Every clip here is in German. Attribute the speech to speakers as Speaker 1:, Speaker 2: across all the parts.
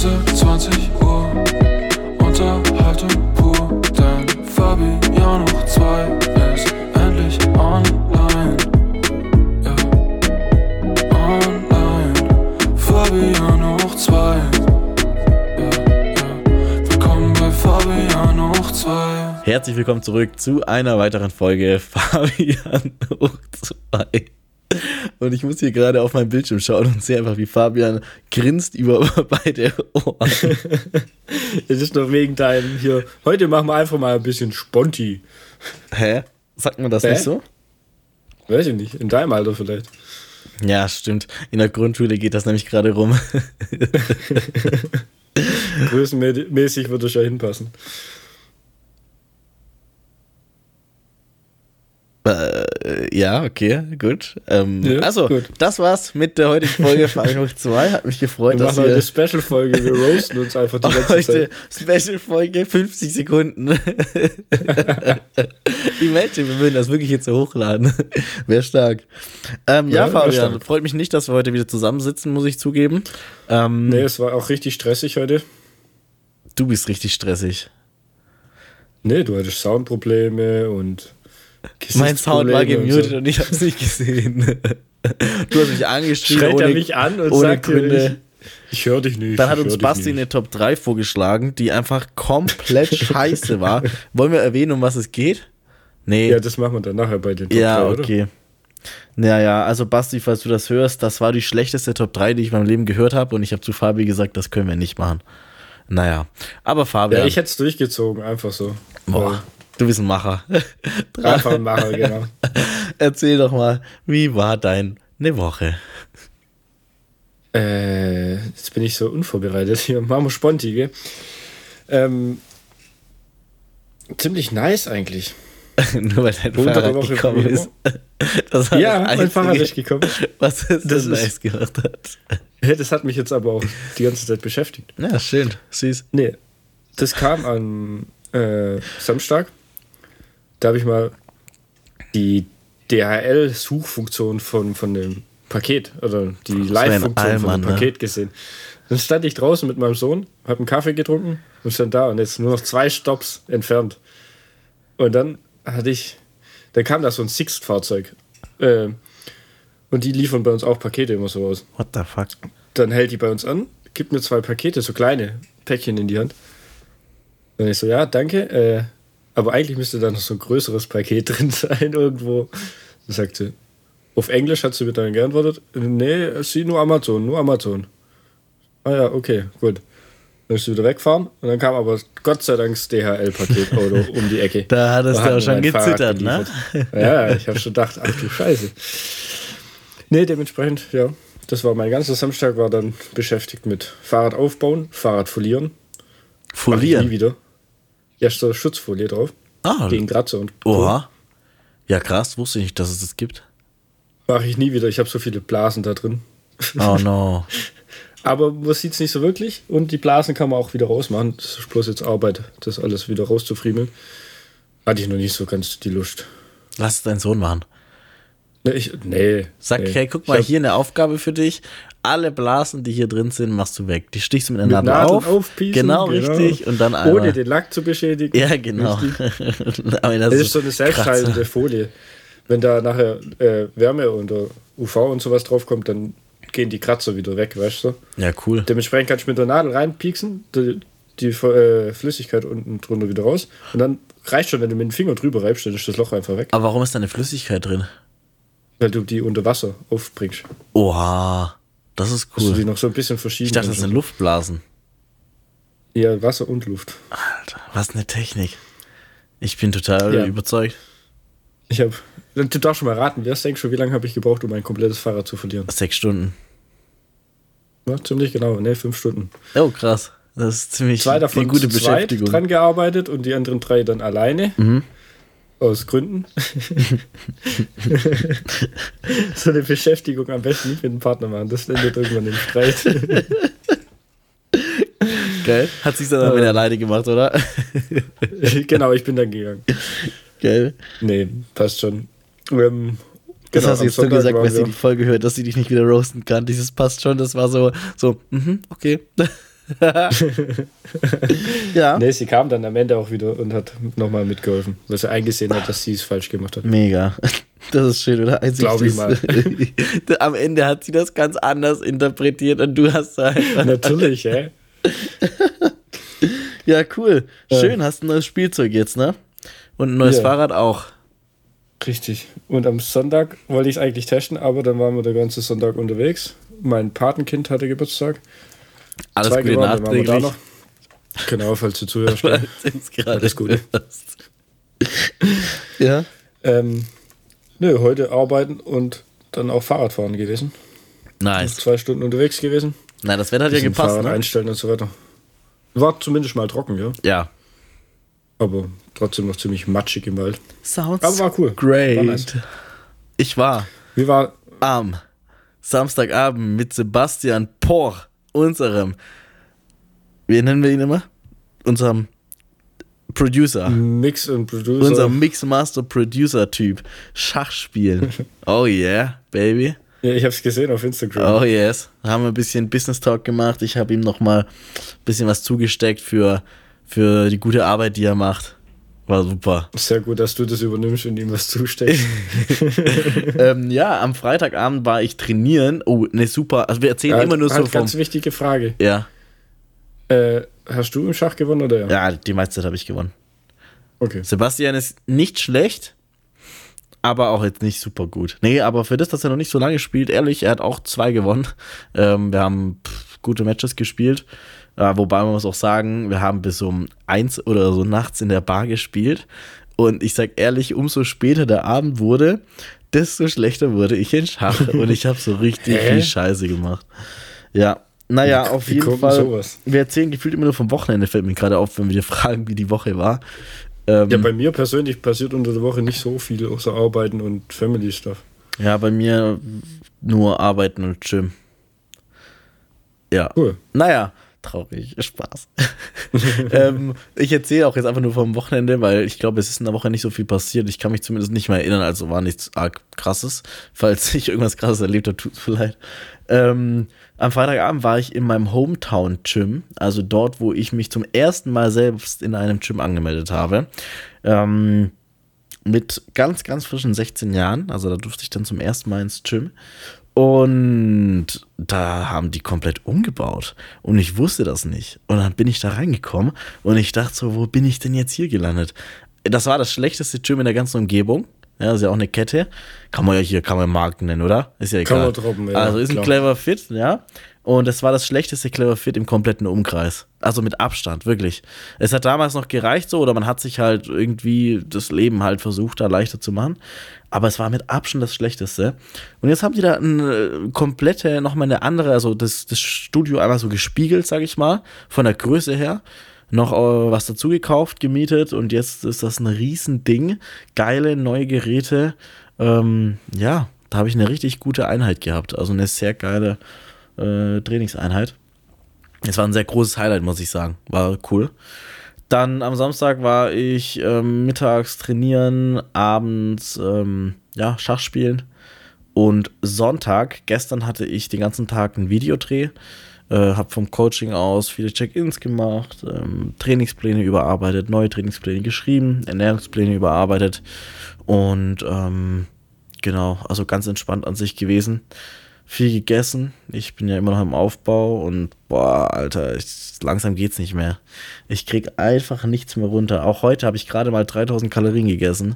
Speaker 1: Grenze 20 Uhr. Unterhaltung pur. Dein Fabian hoch 2 ist endlich online. Ja, online. Fabian hoch 2. Ja, ja. Willkommen bei Fabian hoch 2.
Speaker 2: Herzlich willkommen zurück zu einer weiteren Folge Fabian hoch 2. Und ich muss hier gerade auf meinen Bildschirm schauen und sehe einfach, wie Fabian grinst über beide Ohren.
Speaker 3: Es ist noch wegen deinem hier. Heute machen wir einfach mal ein bisschen Sponti.
Speaker 2: Hä? Sagt man das
Speaker 3: Hä?
Speaker 2: nicht so?
Speaker 3: Weiß ich nicht. In deinem Alter vielleicht.
Speaker 2: Ja, stimmt. In der Grundschule geht das nämlich gerade rum.
Speaker 3: Größenmäßig würde es ja hinpassen.
Speaker 2: Äh, ja, okay, gut. Ähm,
Speaker 3: Ja,
Speaker 2: also,
Speaker 3: gut.
Speaker 2: das war's mit der heutigen Folge Fabian hoch 2. Hat mich gefreut,
Speaker 3: Wir
Speaker 2: dass
Speaker 3: machen heute eine
Speaker 2: wir
Speaker 3: Special-Folge. Wir roasten uns einfach die ganze Zeit.
Speaker 2: Special-Folge 50 Sekunden. Imagine, wir würden das wirklich jetzt so hochladen. Wäre stark. Ähm, ja,
Speaker 3: Ja,
Speaker 2: Fabian, freut mich nicht, dass wir heute wieder zusammensitzen, muss ich zugeben. Ähm,
Speaker 3: Nee, es war auch richtig stressig heute.
Speaker 2: Du bist richtig stressig.
Speaker 3: Nee, du hattest Soundprobleme und.
Speaker 2: Mein Sound war
Speaker 3: Gesichtsprobleme und
Speaker 2: gemutet
Speaker 3: so.
Speaker 2: und ich habe es nicht gesehen. Du hast mich angeschrieben
Speaker 3: Schreit
Speaker 2: ohne,
Speaker 3: er mich an und
Speaker 2: ohne
Speaker 3: sagt,
Speaker 2: Gründe.
Speaker 3: ich, ich höre dich nicht.
Speaker 2: Dann hat uns Basti eine Top 3 vorgeschlagen, die einfach komplett scheiße war. Wollen wir erwähnen, um was es geht? Nee.
Speaker 3: Ja, das machen wir dann nachher bei den Top
Speaker 2: Ja,
Speaker 3: 3, oder?
Speaker 2: okay. Naja, also Basti, falls du das hörst, das war die schlechteste Top 3, die ich in meinem Leben gehört habe und ich habe zu Fabi gesagt, das können wir nicht machen. Naja, aber Fabian,
Speaker 3: Ja, ich hätte es durchgezogen, einfach so.
Speaker 2: boah, du bist ein Macher.
Speaker 3: Einfach ein Macher, genau.
Speaker 2: Erzähl doch mal, wie war deine Woche?
Speaker 3: Äh, jetzt bin ich so unvorbereitet hier. Wir Sponti, gell? Ähm, ziemlich nice eigentlich.
Speaker 2: Nur weil dein
Speaker 3: Untere
Speaker 2: Fahrrad
Speaker 3: Woche
Speaker 2: gekommen ist. Das war
Speaker 3: Ja,
Speaker 2: das
Speaker 3: mein Fahrrad ist gekommen.
Speaker 2: Was es
Speaker 3: Das
Speaker 2: so
Speaker 3: ist-
Speaker 2: nice gemacht hat.
Speaker 3: Ja, das hat mich jetzt aber auch die ganze Zeit beschäftigt.
Speaker 2: Ja, schön, süß.
Speaker 3: Nee, das kam am äh, Samstag. Da habe ich mal die DHL-Suchfunktion von, von dem Paket oder die Live-Funktion von dem
Speaker 2: ne?
Speaker 3: Paket gesehen. Dann stand ich draußen mit meinem Sohn, habe einen Kaffee getrunken und stand da und jetzt nur noch zwei Stops entfernt. Und dann hatte ich, dann kam da so ein Sixt-Fahrzeug. Äh, und die liefern bei uns auch Pakete immer so aus.
Speaker 2: What the fuck?
Speaker 3: Dann hält die bei uns an, gibt mir zwei Pakete, so kleine Päckchen in die Hand. Dann ich so, ja, danke, äh, aber eigentlich müsste da noch so ein größeres Paket drin sein irgendwo. Dann sagt sie, auf Englisch hat sie mir dann geantwortet, nee, sie nur Amazon, nur Amazon. Ah ja, okay, gut. Dann ist sie wieder wegfahren und dann kam aber Gott sei Dank das DHL-Paketauto um die Ecke.
Speaker 2: Da hattest du
Speaker 3: hat
Speaker 2: auch schon gezittert, ne?
Speaker 3: Ja, ich habe schon gedacht, ach du Scheiße. Nee, dementsprechend, ja. Das war mein ganzer Samstag, war dann beschäftigt mit Fahrrad aufbauen, Fahrrad folieren. Ich nie
Speaker 2: Folieren.
Speaker 3: wieder. Ja, ist so Schutzfolie drauf.
Speaker 2: Ah,
Speaker 3: Gegen Kratzer und Co.
Speaker 2: oha. Ja, krass, wusste ich nicht, dass es das gibt.
Speaker 3: Mache ich nie wieder. Ich habe so viele Blasen da drin.
Speaker 2: Oh no.
Speaker 3: Aber man sieht es nicht so wirklich. Und die Blasen kann man auch wieder rausmachen. Das ist bloß jetzt Arbeit, das alles wieder rauszufriemeln. Hatte ich noch nicht so ganz die Lust.
Speaker 2: Lass es deinen Sohn machen.
Speaker 3: Nee, ich, nee.
Speaker 2: Sag,
Speaker 3: nee.
Speaker 2: hey, guck mal,
Speaker 3: hab
Speaker 2: hier eine Aufgabe für dich. Alle Blasen, die hier drin sind, machst du weg. Die stichst du mit einer
Speaker 3: mit
Speaker 2: Nadel
Speaker 3: Nadeln
Speaker 2: auf.
Speaker 3: aufpiesen,
Speaker 2: genau, richtig. Und dann einmal.
Speaker 3: Ohne den Lack zu beschädigen.
Speaker 2: ja, genau. Das
Speaker 3: Das ist so eine
Speaker 2: Kratzer.
Speaker 3: Folie. Wenn da nachher äh, Wärme oder UV und sowas draufkommt, dann gehen die Kratzer wieder weg, weißt du?
Speaker 2: Ja, cool.
Speaker 3: Dementsprechend kannst du mit der Nadel reinpieksen, die, die äh, Flüssigkeit unten drunter wieder raus. Und dann reicht schon, wenn du mit dem Finger drüber reibst, dann ist das Loch einfach weg.
Speaker 2: Aber warum ist da eine Flüssigkeit drin?
Speaker 3: Weil du die unter Wasser aufbringst.
Speaker 2: Oha. Das ist
Speaker 3: Dass du die
Speaker 2: cool.
Speaker 3: noch so ein bisschen verschieben
Speaker 2: Ich dachte, das sind Luftblasen.
Speaker 3: Ja, Wasser und Luft.
Speaker 2: Alter, was eine Technik. Ich bin total
Speaker 3: Ja.
Speaker 2: überzeugt.
Speaker 3: Ich habe. Du darfst schon mal raten, wer denkst du, wie lange habe ich gebraucht, um ein komplettes Fahrrad zu verlieren?
Speaker 2: Sechs Stunden.
Speaker 3: Ja, ziemlich genau, ne, fünf Stunden.
Speaker 2: Oh, krass. Das ist ziemlich
Speaker 3: Zwei davon
Speaker 2: eine gute
Speaker 3: zu
Speaker 2: Beschäftigung.
Speaker 3: dran gearbeitet und die anderen drei dann alleine.
Speaker 2: Mhm.
Speaker 3: Aus Gründen. so eine Beschäftigung am besten nicht mit dem Partner machen. Das endet irgendwann im Streit.
Speaker 2: Geil. Hat sich dann wieder alleine gemacht, oder?
Speaker 3: genau, ich bin dann gegangen.
Speaker 2: Geil.
Speaker 3: Nee, passt schon. Ähm,
Speaker 2: Das
Speaker 3: genau,
Speaker 2: hast du jetzt so
Speaker 3: Sonntag
Speaker 2: gesagt, weil sie die Folge hört, dass sie dich nicht wieder roasten kann. Dieses passt schon, das war so, so, mhm, okay. ja.
Speaker 3: Nee, sie kam dann am Ende auch wieder und hat nochmal mitgeholfen, weil sie eingesehen hat, dass sie es falsch gemacht hat.
Speaker 2: Mega. Das ist schön, oder? Als
Speaker 3: Glaub ich
Speaker 2: das- Am Ende hat sie das ganz anders interpretiert und du hast da einfach.
Speaker 3: Natürlich, hä?
Speaker 2: Ja, cool.
Speaker 3: Ja.
Speaker 2: Schön, hast ein neues Spielzeug jetzt, ne? Und ein neues
Speaker 3: Ja.
Speaker 2: Fahrrad auch.
Speaker 3: Richtig. Und am Sonntag wollte ich es eigentlich testen, aber dann waren wir den ganzen Sonntag unterwegs. Mein Patenkind hatte Geburtstag.
Speaker 2: Alles
Speaker 3: Zwei
Speaker 2: Gute
Speaker 3: da
Speaker 2: nachträglich.
Speaker 3: noch. Genau, falls du zuhörst. Alles Gute.
Speaker 2: hörst. Ja.
Speaker 3: ähm, nö, heute arbeiten und dann auch Fahrradfahren gewesen.
Speaker 2: Nice.
Speaker 3: Zwei Stunden unterwegs gewesen.
Speaker 2: Na, das Wetter hat ja gepasst,
Speaker 3: Fahrrad
Speaker 2: ne?
Speaker 3: einstellen und so weiter. War zumindest mal trocken, ja.
Speaker 2: Ja.
Speaker 3: Aber trotzdem noch ziemlich matschig im Wald.
Speaker 2: Sounds
Speaker 3: Aber war cool.
Speaker 2: great.
Speaker 3: War nice.
Speaker 2: Ich war
Speaker 3: Wie war.
Speaker 2: am Samstagabend mit Sebastian Poch, unserem, wie nennen wir ihn immer? Unserem Producer.
Speaker 3: Mix und Producer.
Speaker 2: Unser Mixmaster Producer Typ. Schach spielen. Oh yeah, baby.
Speaker 3: ja, ich hab's gesehen auf Instagram.
Speaker 2: Oh yes. Haben wir ein bisschen Business Talk gemacht. Ich habe ihm nochmal ein bisschen was zugesteckt für, für die gute Arbeit, die er macht. War super.
Speaker 3: Sehr gut, dass du das übernimmst und ihm was zusteckst.
Speaker 2: ähm, ja, am Freitagabend war ich trainieren. Oh, ne, super. Also wir erzählen
Speaker 3: Ja,
Speaker 2: immer nur so
Speaker 3: halt
Speaker 2: vom.
Speaker 3: ganz wichtige Frage.
Speaker 2: Ja,
Speaker 3: Äh, hast du im Schach gewonnen oder ja?
Speaker 2: ja, die meiste Zeit habe ich gewonnen.
Speaker 3: Okay.
Speaker 2: Sebastian ist nicht schlecht, aber auch jetzt nicht super gut. Nee, aber für das, dass er noch nicht so lange spielt, ehrlich, er hat auch zwei gewonnen. Ähm, wir haben pff, gute Matches gespielt. Äh, wobei man muss auch sagen, wir haben bis um eins oder so nachts in der Bar gespielt. Und ich sag ehrlich, umso später der Abend wurde, desto schlechter wurde ich in Schach. Und ich habe so richtig viel Scheiße gemacht. Ja, naja,
Speaker 3: Wie-
Speaker 2: auf jeden
Speaker 3: kommt
Speaker 2: Fall.
Speaker 3: sowas?
Speaker 2: Wir erzählen gefühlt immer nur vom Wochenende, fällt mir gerade auf, wenn wir dir fragen, wie die Woche war. Ähm,
Speaker 3: Ja, bei mir persönlich passiert unter der Woche nicht so viel, außer Arbeiten und Family Stuff.
Speaker 2: Ja, bei mir nur arbeiten und Gym. Ja.
Speaker 3: Cool.
Speaker 2: Naja, traurig, Spaß. ähm, ich erzähle auch jetzt einfach nur vom Wochenende, weil ich glaube, es ist in der Woche nicht so viel passiert. Ich kann mich zumindest nicht mehr erinnern, also war nichts arg krasses. Falls ich irgendwas krasses erlebt habe, tut es mir leid. Ähm, am Freitagabend war ich in meinem Hometown-Gym, also dort, wo ich mich zum ersten Mal selbst in einem Gym angemeldet habe. Ähm, mit ganz, ganz frischen 16 Jahren. Also da durfte ich dann zum ersten Mal ins Gym. Und da haben die komplett umgebaut. Und ich wusste das nicht. Und dann bin ich da reingekommen und ich dachte so, wo bin ich denn jetzt hier gelandet? Das war das schlechteste Gym in der ganzen Umgebung. Ja, ist ja auch eine Kette. Kann man ja hier, kann man Marken nennen, oder? Ist ja
Speaker 3: Kann
Speaker 2: egal.
Speaker 3: man droppen, ja,
Speaker 2: also ist ein
Speaker 3: klar.
Speaker 2: Clever Fit, ja. Und das war das schlechteste Clever Fit im kompletten Umkreis. Also mit Abstand, wirklich. Es hat damals noch gereicht so, oder man hat sich halt irgendwie das Leben halt versucht, da leichter zu machen. Aber es war mit Abstand das Schlechteste. Und jetzt haben die da eine komplette, nochmal eine andere, also das, das Studio einmal so gespiegelt, sag ich mal, von der Größe her. Noch äh, was dazu gekauft, gemietet und jetzt ist das ein Riesending. Geile neue Geräte. Ähm, ja, da habe ich eine richtig gute Einheit gehabt. Also eine sehr geile äh, Trainingseinheit. Es war ein sehr großes Highlight, muss ich sagen. War cool. Dann am Samstag war ich ähm, mittags trainieren, abends ähm, ja, Schach spielen. Und Sonntag, gestern hatte ich den ganzen Tag einen Videodreh. Äh, habe vom Coaching aus viele Check-ins gemacht, ähm, Trainingspläne überarbeitet, neue Trainingspläne geschrieben, Ernährungspläne überarbeitet. Und ähm, genau, also ganz entspannt an sich gewesen viel gegessen. Ich bin ja immer noch im Aufbau und boah, Alter, ich, langsam geht's nicht mehr. Ich krieg einfach nichts mehr runter. Auch heute habe ich gerade mal 3000 Kalorien gegessen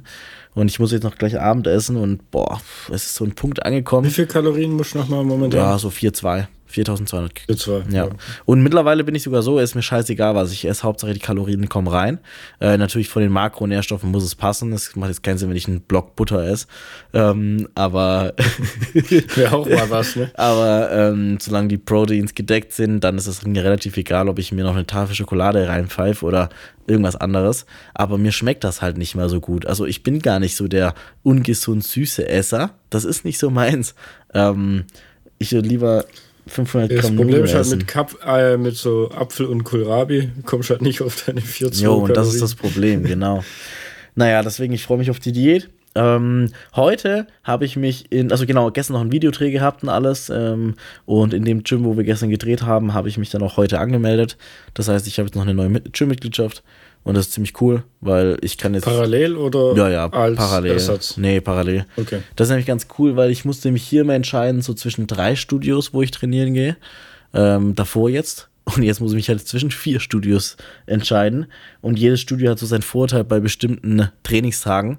Speaker 2: und ich muss jetzt noch gleich Abend essen und boah, es ist so ein Punkt angekommen.
Speaker 3: Wie viel Kalorien musst du nochmal momentan?
Speaker 2: Ja, so 4,2. 4200
Speaker 3: Für zwei.
Speaker 2: ja. Und mittlerweile bin ich sogar so, ist mir scheißegal, was ich esse. Hauptsache die Kalorien kommen rein. Äh, natürlich von den Makronährstoffen muss es passen. Es macht jetzt keinen Sinn, wenn ich einen Block Butter esse. Ähm, aber
Speaker 3: Wäre auch mal was, ne?
Speaker 2: aber ähm, solange die Proteins gedeckt sind, dann ist es mir relativ egal, ob ich mir noch eine Tafel Schokolade reinpfeife oder irgendwas anderes. Aber mir schmeckt das halt nicht mehr so gut. Also ich bin gar nicht so der ungesund süße Esser. Das ist nicht so meins. Ähm, ich würde lieber 500
Speaker 3: Das
Speaker 2: Gramm
Speaker 3: Problem
Speaker 2: Nudeln
Speaker 3: ist halt mit, Kap äh, mit so Apfel und Kohlrabi, kommst halt nicht auf deine 4
Speaker 2: Jo, und das ist das Problem, genau. Naja, deswegen, ich freue mich auf die Diät. Ähm, heute habe ich mich in, also genau, gestern noch ein Videodreh gehabt und alles. Ähm, und in dem Gym, wo wir gestern gedreht haben, habe ich mich dann auch heute angemeldet. Das heißt, ich habe jetzt noch eine neue Gym-Mitgliedschaft. Und das ist ziemlich cool, weil ich kann jetzt.
Speaker 3: Parallel oder
Speaker 2: Ja, ja,
Speaker 3: als
Speaker 2: parallel.
Speaker 3: Ersatz?
Speaker 2: Nee, parallel.
Speaker 3: Okay.
Speaker 2: Das ist nämlich ganz cool, weil ich musste mich hier mal entscheiden, so zwischen drei Studios, wo ich trainieren gehe. Ähm, davor jetzt. Und jetzt muss ich mich halt zwischen vier Studios entscheiden. Und jedes Studio hat so seinen Vorteil bei bestimmten Trainingstagen.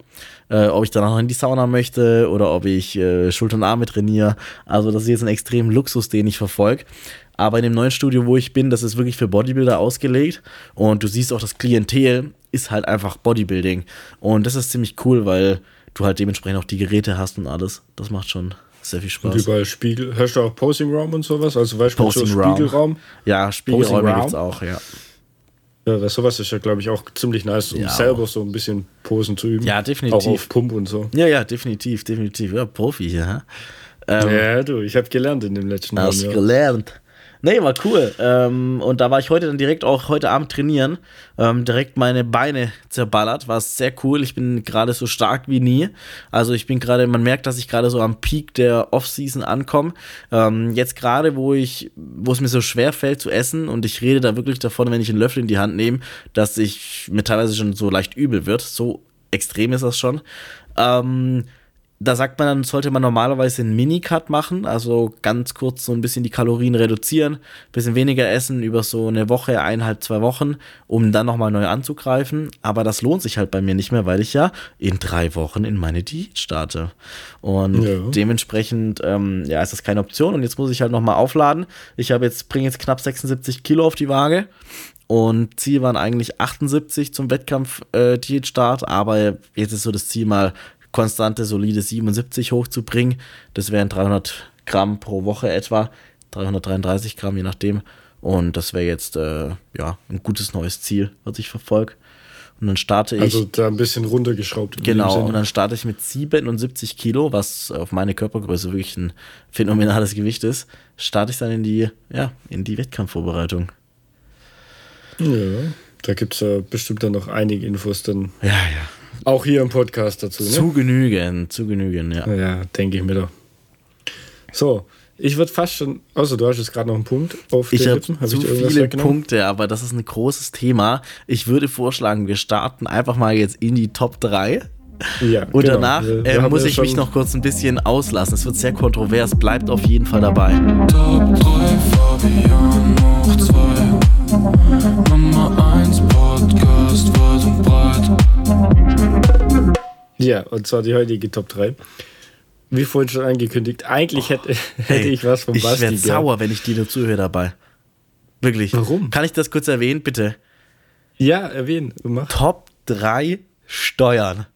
Speaker 2: Äh, ob ich danach noch in die Sauna möchte oder ob ich äh, Schulter und Arme trainiere. Also das ist jetzt ein extrem Luxus, den ich verfolge. Aber in dem neuen Studio, wo ich bin, das ist wirklich für Bodybuilder ausgelegt. Und du siehst auch, das Klientel ist halt einfach Bodybuilding. Und das ist ziemlich cool, weil du halt dementsprechend auch die Geräte hast und alles. Das macht schon sehr viel
Speaker 3: Und
Speaker 2: Spaß.
Speaker 3: überall Spiegel. Hörst du auch Posing Raum und sowas? Also weißt du, so. Spiegelraum?
Speaker 2: Ja, Spiegelräume gibt's auch, ja.
Speaker 3: Ja, weil sowas ist ja, glaube ich, auch ziemlich nice, um
Speaker 2: Ja.
Speaker 3: selber so ein bisschen Posen zu üben.
Speaker 2: Ja, definitiv.
Speaker 3: Auch auf Pump und so.
Speaker 2: Ja, ja, definitiv, definitiv. Ja, Profi hier, hä? Ähm,
Speaker 3: ja, du, ich habe gelernt in dem letzten
Speaker 2: Hast
Speaker 3: Jahr.
Speaker 2: gelernt. Nee, war cool. Ähm, und da war ich heute dann direkt auch heute Abend trainieren. Ähm, direkt meine Beine zerballert. War sehr cool. Ich bin gerade so stark wie nie. Also ich bin gerade, man merkt, dass ich gerade so am Peak der Off-Season ankomme. Ähm, jetzt gerade, wo ich, wo es mir so schwer fällt zu essen und ich rede da wirklich davon, wenn ich einen Löffel in die Hand nehme, dass ich mir teilweise schon so leicht übel wird. So extrem ist das schon. Ähm, da sagt man dann, sollte man normalerweise einen Minicut machen, also ganz kurz so ein bisschen die Kalorien reduzieren, bisschen weniger essen über so eine Woche, eineinhalb, zwei Wochen, um dann nochmal neu anzugreifen. Aber das lohnt sich halt bei mir nicht mehr, weil ich ja in drei Wochen in meine Diät starte. Und
Speaker 3: Ja.
Speaker 2: dementsprechend, ähm, ja, ist das keine Option. Und jetzt muss ich halt nochmal aufladen. Ich habe jetzt, bringe jetzt knapp 76 Kilo auf die Waage. Und Ziel waren eigentlich 78 zum Wettkampf-Diätstart, aber jetzt ist so das Ziel mal konstante, solide 77 hochzubringen. Das wären 300 Gramm pro Woche etwa, 333 Gramm, je nachdem. Und das wäre jetzt äh, ja ein gutes neues Ziel, was ich verfolge. Und dann starte ich.
Speaker 3: Also da ein bisschen runtergeschraubt.
Speaker 2: Genau, und dann starte ich mit 77 Kilo, was auf meine Körpergröße wirklich ein phänomenales Gewicht ist, starte ich dann in die, ja, in die Wettkampfvorbereitung.
Speaker 3: Ja, da gibt es ja bestimmt dann noch einige Infos dann
Speaker 2: Ja, ja.
Speaker 3: Auch hier im Podcast dazu. Ne?
Speaker 2: Zu genügen, zu genügen, ja.
Speaker 3: Ja, denke ich mir doch. So, ich würde fast schon, also du hast jetzt gerade noch einen Punkt auf
Speaker 2: Ich
Speaker 3: den
Speaker 2: habe
Speaker 3: Lippen. Hab
Speaker 2: zu
Speaker 3: irgendwas
Speaker 2: viele? Punkte, aber das ist ein großes Thema. Ich würde vorschlagen, wir starten einfach mal jetzt in die Top 3.
Speaker 3: Ja,
Speaker 2: Und
Speaker 3: genau.
Speaker 2: danach äh, muss ich mich noch kurz ein bisschen auslassen. Es wird sehr kontrovers, bleibt auf jeden Fall dabei.
Speaker 1: Top 3 Fabian
Speaker 3: Ja, und zwar die heutige Top 3. Wie vorhin schon angekündigt, eigentlich hätte, hätte ich was vom
Speaker 2: Ich
Speaker 3: Basti.
Speaker 2: werde
Speaker 3: gehabt.
Speaker 2: sauer, wenn ich dir nur zuhöre dabei. Wirklich.
Speaker 3: Warum?
Speaker 2: Kann ich das kurz erwähnen, bitte?
Speaker 3: Ja, erwähnen. Mach.
Speaker 2: Top 3 Steuern.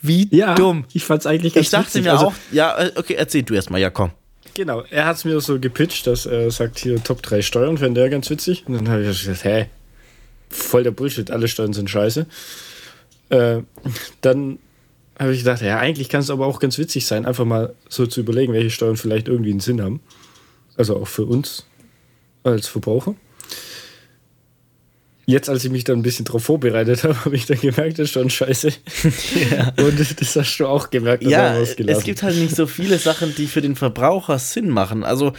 Speaker 2: Wie
Speaker 3: Ja,
Speaker 2: dumm.
Speaker 3: ich fand's eigentlich ganz
Speaker 2: Ich dachte
Speaker 3: witzig.
Speaker 2: mir
Speaker 3: Also,
Speaker 2: auch, ja, äh, okay, erzähl du erstmal, ja, komm.
Speaker 3: Genau, er hat es mir so gepitcht, dass er sagt, hier Top 3 Steuern, fände er ganz witzig. Und dann habe ich gesagt, hä, voll der Bullshit, alle Steuern sind scheiße. Äh, dann habe ich gedacht, ja, eigentlich kann es aber auch ganz witzig sein, einfach mal so zu überlegen, welche Steuern vielleicht irgendwie einen Sinn haben. Also auch für uns als Verbraucher. Jetzt, als ich mich dann ein bisschen darauf vorbereitet habe, habe ich dann gemerkt, das ist schon scheiße. Und das hast du auch gemerkt, dass
Speaker 2: Ja, es gibt halt nicht so viele Sachen, die für den Verbraucher Sinn machen. Also,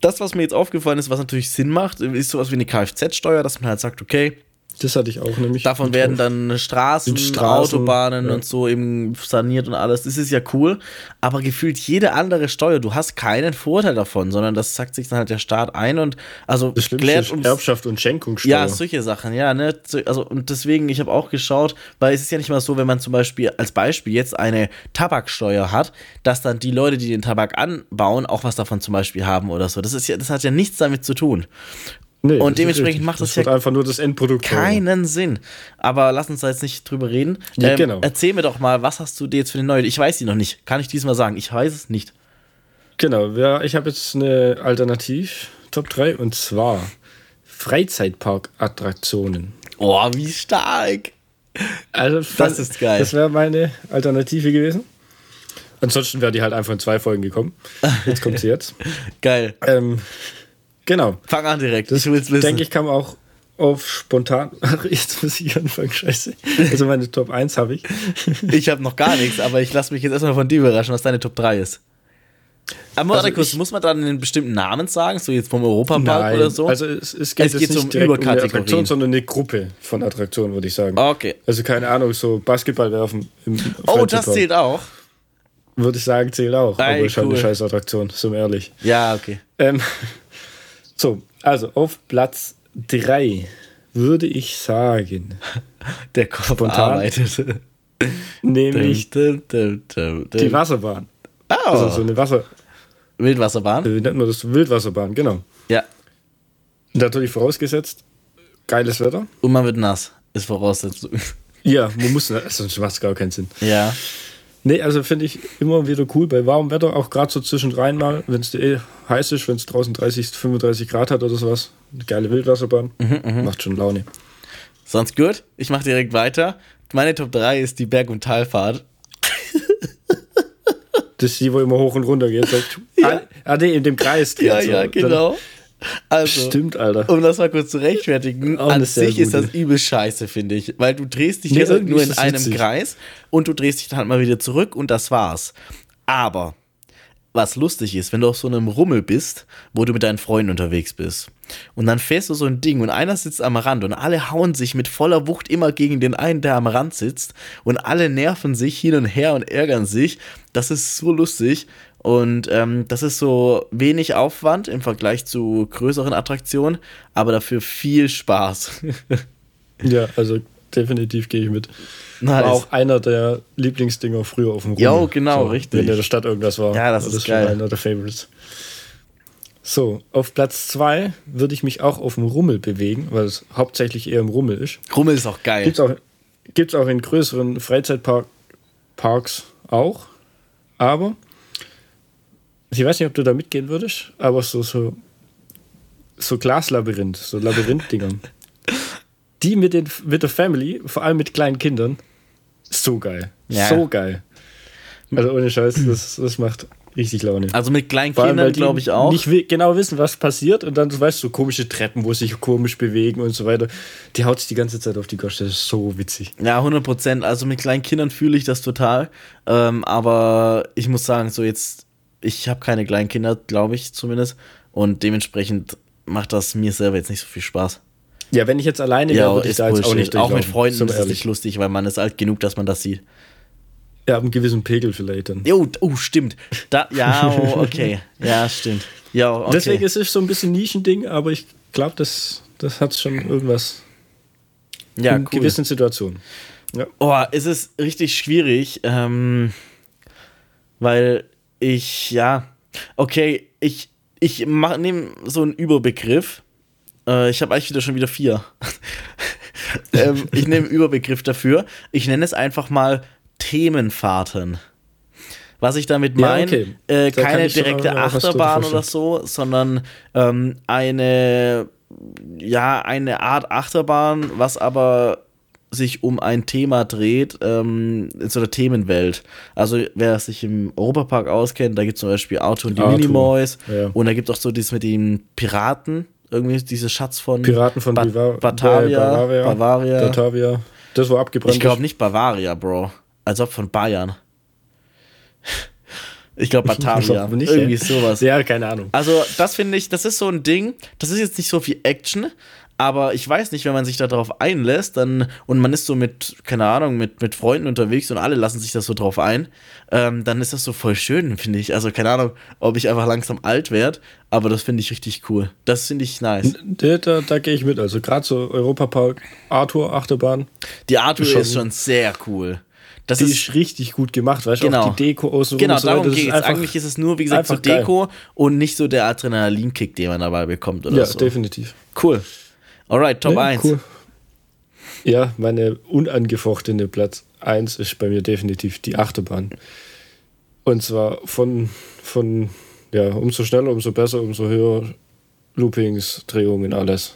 Speaker 2: das, was mir jetzt aufgefallen ist, was natürlich Sinn macht, ist sowas wie eine Kfz-Steuer, dass man halt sagt, okay,
Speaker 3: Das hatte ich auch nämlich.
Speaker 2: Davon werden dann Straßen,
Speaker 3: Straßen,
Speaker 2: Autobahnen
Speaker 3: ja.
Speaker 2: und so eben saniert und alles. Das ist ja cool. Aber gefühlt jede andere Steuer, du hast keinen Vorteil davon, sondern das sagt sich dann halt der Staat ein und also
Speaker 3: Das
Speaker 2: klärt ums-
Speaker 3: Erbschaft und Schenkungssteuer.
Speaker 2: ja, solche Sachen, ja, ne? So- Also, und deswegen, ich habe auch geschaut, weil es ist ja nicht mal so, wenn man zum Beispiel als Beispiel jetzt eine Tabaksteuer hat, dass dann die Leute, die den Tabak anbauen, auch was davon zum Beispiel haben oder so. Das ist ja, das hat ja nichts damit zu tun.
Speaker 3: Nee,
Speaker 2: Und
Speaker 3: das
Speaker 2: dementsprechend macht das
Speaker 3: wird
Speaker 2: ja
Speaker 3: einfach nur das Endprodukt.
Speaker 2: Keinen Sinn. Aber lass uns da jetzt nicht drüber reden.
Speaker 3: Ja,
Speaker 2: ähm,
Speaker 3: genau.
Speaker 2: Erzähl mir doch mal, was hast du dir jetzt für eine neue? Ich weiß die noch nicht. Kann ich diesmal sagen? Ich weiß es nicht.
Speaker 3: Genau, ja, ich habe jetzt eine Alternativ Top 3 und zwar Freizeitpark-Attraktionen.
Speaker 2: Oh, wie stark.
Speaker 3: Also,
Speaker 2: Das ist geil.
Speaker 3: Das wäre meine Alternative gewesen. Ansonsten wäre die halt einfach in zwei Folgen gekommen. Jetzt kommt sie jetzt.
Speaker 2: Geil.
Speaker 3: Ähm, genau.
Speaker 2: Fang an direkt.
Speaker 3: Das
Speaker 2: ich will's wissen.
Speaker 3: denke ich, kann man auch auf spontan. Ach, jetzt muss ich anfangen, scheiße. Also meine Top 1 habe ich.
Speaker 2: Ich habe noch gar nichts, aber ich lasse mich jetzt erstmal von dir überraschen, was deine Top 3 ist. Aber
Speaker 3: Also
Speaker 2: kurz, muss man dann einen bestimmten Namen sagen, so jetzt vom Europapark oder so?
Speaker 3: Also es, es geht
Speaker 2: Es geht
Speaker 3: nicht
Speaker 2: um
Speaker 3: direkt um eine
Speaker 2: Überkategorien.
Speaker 3: Attraktion, sondern eine Gruppe von Attraktionen, würde ich sagen.
Speaker 2: okay.
Speaker 3: Also keine Ahnung, so Basketball werfen im
Speaker 2: Oh, das zählt auch.
Speaker 3: Würde ich sagen, zählt auch.
Speaker 2: Ey,
Speaker 3: aber ist halt eine scheiß Attraktion, sind wir ehrlich.
Speaker 2: Ja, okay.
Speaker 3: Ähm, so, also auf Platz 3 würde ich sagen,
Speaker 2: Der Kopf
Speaker 3: Spontan.
Speaker 2: arbeitet.
Speaker 3: nämlich
Speaker 2: Dum, dum, dum, dum,
Speaker 3: die. Wasserbahn.
Speaker 2: Oh,
Speaker 3: Also so eine Wasser,
Speaker 2: Wildwasserbahn?
Speaker 3: äh, wie nennt man das? Wildwasserbahn, genau.
Speaker 2: Ja.
Speaker 3: Natürlich vorausgesetzt, geiles Wetter.
Speaker 2: Und man wird nass. Ist Voraussetzung.
Speaker 3: Ja, man muss, ne- sonst macht es gar keinen Sinn.
Speaker 2: Ja.
Speaker 3: Nee, also finde ich immer wieder cool bei warmem Wetter, auch gerade so zwischendrin mal, wenn es eh heiß ist, wenn es draußen 30, 35 Grad hat oder sowas. Eine geile Wildwasserbahn.
Speaker 2: Mhm,
Speaker 3: Macht schon Laune.
Speaker 2: Sonst gut. Ich mache direkt weiter. Meine Top 3 ist die Berg- und Talfahrt.
Speaker 3: Das ist die, wo immer hoch und runter geht.
Speaker 2: Ja.
Speaker 3: Ah, nee, in dem Kreis
Speaker 2: Ja,
Speaker 3: so.
Speaker 2: ja, genau. Also,
Speaker 3: Stimmt, Alter.
Speaker 2: um das mal kurz zu rechtfertigen,
Speaker 3: Auch
Speaker 2: an sich ist das übel scheiße, finde ich. Weil du drehst dich
Speaker 3: Nee,
Speaker 2: jetzt nur in einem
Speaker 3: witzig.
Speaker 2: Kreis und du drehst dich dann halt mal wieder zurück und das war's. Aber was lustig ist, wenn du auf so einem Rummel bist, wo du mit deinen Freunden unterwegs bist. Und dann fährst du so ein Ding und einer sitzt am Rand und alle hauen sich mit voller Wucht immer gegen den einen, der am Rand sitzt. Und alle nerven sich hin und her und ärgern sich. Das ist so lustig. Und ähm, das ist so wenig Aufwand im Vergleich zu größeren Attraktionen, aber dafür viel Spaß.
Speaker 3: Ja, also definitiv gehe ich mit.
Speaker 2: Nice.
Speaker 3: War auch einer der Lieblingsdinger früher auf dem Rummel.
Speaker 2: Jo, genau, richtig.
Speaker 3: Wenn in der Stadt irgendwas war.
Speaker 2: Ja, das ist
Speaker 3: schon
Speaker 2: geil.
Speaker 3: einer der Favorites. So, auf Platz 2 würde ich mich auch auf dem Rummel bewegen, weil es hauptsächlich eher im Rummel ist.
Speaker 2: Rummel ist auch geil.
Speaker 3: Gibt es auch, gibt's auch in größeren Freizeitparks auch. Aber ich weiß nicht, ob du da mitgehen würdest, aber so, so, so Glaslabyrinth, so Labyrinth-Dingern. Die mit, den, mit der Family, vor allem mit kleinen Kindern, so geil.
Speaker 2: Ja.
Speaker 3: So geil. Also ohne Scheiß, das, das macht richtig Laune.
Speaker 2: Also mit kleinen
Speaker 3: Vor allem,
Speaker 2: Kindern glaube ich auch.
Speaker 3: Nicht genau wissen, was passiert und dann, du weißt, so komische Treppen, wo sich komisch bewegen und so weiter. Die haut sich die ganze Zeit auf die Gosch, das ist so witzig.
Speaker 2: Ja, 100 Prozent. Also mit kleinen Kindern fühle ich das total. Ähm, aber ich muss sagen, so jetzt, ich habe keine kleinen Kinder, glaube ich zumindest. Und dementsprechend macht das mir selber jetzt nicht so viel Spaß.
Speaker 3: Ja, wenn ich jetzt alleine wäre,
Speaker 2: Ja,
Speaker 3: würde ich
Speaker 2: ist
Speaker 3: da jetzt auch nicht
Speaker 2: Auch mit Freunden ist es nicht lustig, weil man ist alt genug, dass man das sieht.
Speaker 3: Ja, ab einem gewissen Pegel vielleicht dann.
Speaker 2: Jo, oh, stimmt. Da, ja, oh, okay. Ja, stimmt. Ja, okay.
Speaker 3: Deswegen ist es so ein bisschen Nischending, aber ich glaube, das, das hat schon irgendwas
Speaker 2: ja,
Speaker 3: in gewissen Situationen. Ja.
Speaker 2: Oh, es ist richtig schwierig, ähm, weil ich, ja, okay, ich, ich nehme so einen Überbegriff. Äh, ich habe eigentlich wieder schon wieder vier. ähm, ich nehme einen Überbegriff dafür. Ich nenne es einfach mal Themenfahrten. Was ich damit
Speaker 3: Ja,
Speaker 2: meine,
Speaker 3: okay.
Speaker 2: äh, keine direkte Achterbahn oder so, sondern ähm, eine, ja, eine Art Achterbahn, was aber sich um ein Thema dreht, ähm, in so einer Themenwelt. Also wer sich im Europapark auskennt, da gibt es zum Beispiel Auto und die Minimoys
Speaker 3: ja.
Speaker 2: und da gibt es auch so dieses mit den Piraten, irgendwie dieses Schatz von
Speaker 3: Piraten von
Speaker 2: ba
Speaker 3: Biva-
Speaker 2: Batavia,
Speaker 3: Bavaria.
Speaker 2: Bavaria.
Speaker 3: Batavia. Das war abgebrannt.
Speaker 2: Ich glaube nicht Bavaria, Bro. Als ob von Bayern. Ich glaube Batavia.
Speaker 3: Aber nicht,
Speaker 2: Irgendwie
Speaker 3: ey.
Speaker 2: sowas.
Speaker 3: Ja, keine Ahnung.
Speaker 2: Also, das finde ich, das ist so ein Ding, das ist jetzt nicht so viel Action, aber ich weiß nicht, wenn man sich darauf einlässt, dann, und man ist so mit, keine Ahnung, mit, mit Freunden unterwegs und alle lassen sich das so drauf ein, ähm, dann ist das so voll schön, finde ich. Also, keine Ahnung, ob ich einfach langsam alt werde, aber das finde ich richtig cool. Das finde ich nice.
Speaker 3: Da, da, da gehe ich mit. Also gerade so Europapark, Arthur, Achterbahn,
Speaker 2: Die Arthur
Speaker 3: schon-
Speaker 2: ist schon sehr cool. Das
Speaker 3: die
Speaker 2: ist,
Speaker 3: ist richtig gut gemacht, weißt du,
Speaker 2: Genau.
Speaker 3: auch die Deko außenrum
Speaker 2: Genau,
Speaker 3: und so
Speaker 2: darum geht es. Eigentlich ist es nur, wie gesagt, so
Speaker 3: einfach geil.
Speaker 2: Deko und nicht so der Adrenalinkick, den man dabei bekommt oder
Speaker 3: Ja,
Speaker 2: so.
Speaker 3: definitiv.
Speaker 2: Cool. Alright, Top
Speaker 3: Ja,
Speaker 2: 1.
Speaker 3: cool. Ja, meine unangefochtene Platz 1 ist bei mir definitiv die Achterbahn. Und zwar von, von ja, umso schneller, umso besser, umso höher Loopings, Drehungen, alles.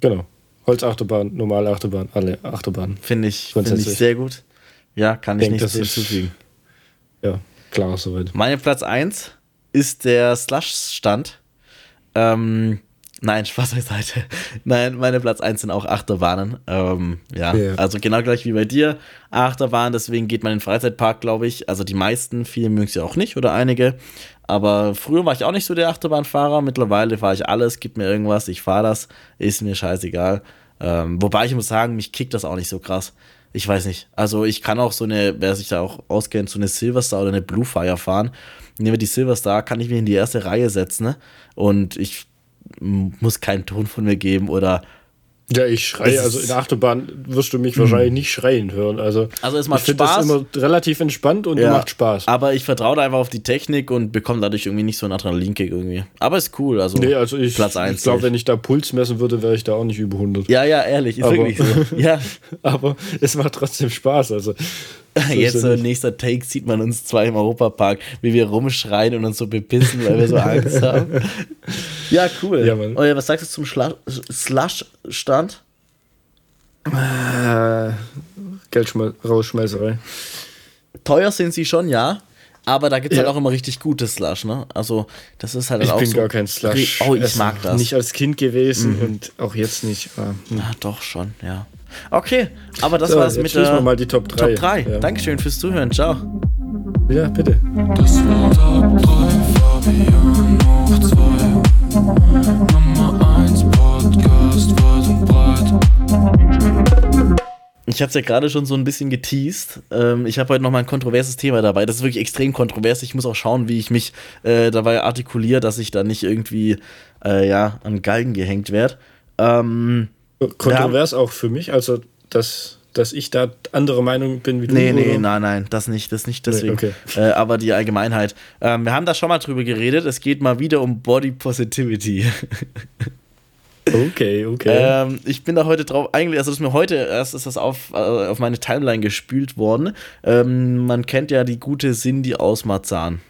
Speaker 3: Genau. Holzachterbahn, normale Achterbahn, alle Achterbahnen.
Speaker 2: Finde ich, find ich sehr gut. Ja, kann ich
Speaker 3: das ist-
Speaker 2: hinzufügen.
Speaker 3: Ja, klar, soweit.
Speaker 2: Meine Platz 1 ist der Slush-Stand. Ähm, Nein, Spaß beiseite. Nein, meine Platz 1 sind auch Achterbahnen. Ähm, ja,
Speaker 3: Ja.
Speaker 2: also genau gleich wie bei dir. Achterbahn, deswegen geht man in den Freizeitpark, glaube ich. Also die meisten, viele mögen es ja auch nicht oder einige. Aber früher war ich auch nicht so der Achterbahnfahrer. Mittlerweile fahre ich alles, gibt mir irgendwas, ich fahre das, ist mir scheißegal. Ähm, wobei ich muss sagen, mich kickt das auch nicht so krass. Ich weiß nicht. Also ich kann auch so eine, wer sich da auch auskennt, so eine Silverstar oder eine Bluefire fahren. Nehmen wir die Silverstar, kann ich mich in die erste Reihe setzen ne? und ich muss keinen Ton von mir geben oder
Speaker 3: Ja, ich schreie. Also in der Achterbahn wirst du mich wahrscheinlich nicht schreien hören. Also,
Speaker 2: Also es macht
Speaker 3: ich finde das
Speaker 2: Spaß.
Speaker 3: immer relativ entspannt und macht Spaß.
Speaker 2: Aber ich vertraue da einfach auf die Technik und bekomme dadurch irgendwie nicht so einen Adrenalinkick irgendwie. Aber ist cool, also,
Speaker 3: Nee, also ich,
Speaker 2: Platz 1.
Speaker 3: ich glaube, wenn ich da Puls messen würde, wäre ich da auch nicht über 100.
Speaker 2: ja, ja, ehrlich, ist
Speaker 3: Aber-
Speaker 2: wirklich so. Ja,
Speaker 3: Aber es macht trotzdem Spaß. Also, so
Speaker 2: jetzt so nächster Take sieht man uns zwei im Europapark, wie wir rumschreien und uns so bepissen, weil wir so Angst haben. Ja, cool.
Speaker 3: Ja, Mann.
Speaker 2: Oh ja, was sagst du zum Schla- Slush-Stand?
Speaker 3: Äh, Geldschmeißerei.
Speaker 2: Teuer sind sie schon, ja. Aber da gibt es
Speaker 3: Ja.
Speaker 2: halt auch immer richtig gutes Slush, ne? Also, das ist halt
Speaker 3: Ich
Speaker 2: auch
Speaker 3: bin
Speaker 2: so.
Speaker 3: gar kein Slush.
Speaker 2: Oh, ich mag das.
Speaker 3: Nicht als Kind gewesen und auch jetzt nicht. Ah, hm.
Speaker 2: Ja, doch schon, ja. Okay, aber das
Speaker 3: So,
Speaker 2: war's
Speaker 3: jetzt
Speaker 2: mit der
Speaker 3: mal die Top 3.
Speaker 2: Top 3.
Speaker 3: Ja.
Speaker 2: Dankeschön fürs Zuhören. Ciao.
Speaker 3: Ja, bitte.
Speaker 1: Das war Top 3, Fabian hoch 2. Nummer 1 Podcast weit und breit.
Speaker 2: Ich habe es ja gerade schon so ein bisschen geteased. Ähm, ich habe heute noch mal ein kontroverses Thema dabei. Das ist wirklich extrem kontrovers. Ich muss auch schauen, wie ich mich äh, dabei artikuliere, dass ich da nicht irgendwie äh, ja, an Galgen gehängt werde. Ähm,
Speaker 3: Kontrovers auch für mich, also dass, dass ich da anderer Meinung bin wie du.
Speaker 2: nee, nee,
Speaker 3: oder?
Speaker 2: nein, nein, das nicht, das nicht deswegen.
Speaker 3: okay.
Speaker 2: Äh, aber die Allgemeinheit. Ähm, wir haben da schon mal drüber geredet. Es geht mal wieder um Body Positivity.
Speaker 3: Okay, okay.
Speaker 2: Ähm, ich bin da heute drauf, eigentlich, also das ist mir heute erst ist das auf, äh, auf meine Timeline gespült worden. Ähm, man kennt ja die gute Cindy aus Marzahn.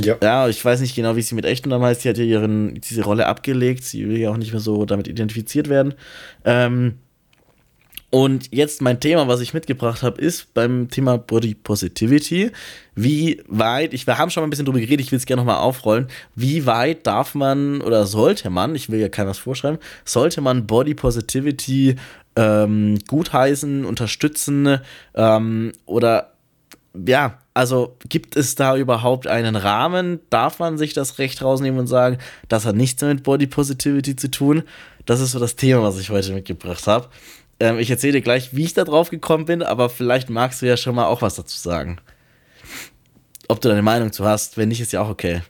Speaker 3: Ja.
Speaker 2: Ja, ich weiß nicht genau, wie sie mit echten Namen heißt. Sie hat ja ihren, diese Rolle abgelegt. Sie will ja auch nicht mehr so damit identifiziert werden. Ähm, und jetzt mein Thema, was ich mitgebracht habe, ist beim Thema Body Positivity. Wie weit, ich, wir haben schon mal ein bisschen drüber geredet, ich will es gerne nochmal aufrollen. Wie weit darf man oder sollte man, ich will ja keinem was vorschreiben, sollte man Body Positivity ähm, gutheißen, unterstützen ähm, oder ja, also gibt es da überhaupt einen Rahmen? Darf man sich das Recht rausnehmen und sagen, das hat nichts mit Body Positivity zu tun? Das ist so das Thema, was ich heute mitgebracht habe. Ähm, ich erzähle dir gleich, wie ich da drauf gekommen bin, aber vielleicht magst du ja schon mal auch was dazu sagen. Ob du deine Meinung zu hast, wenn nicht, ist ja auch okay.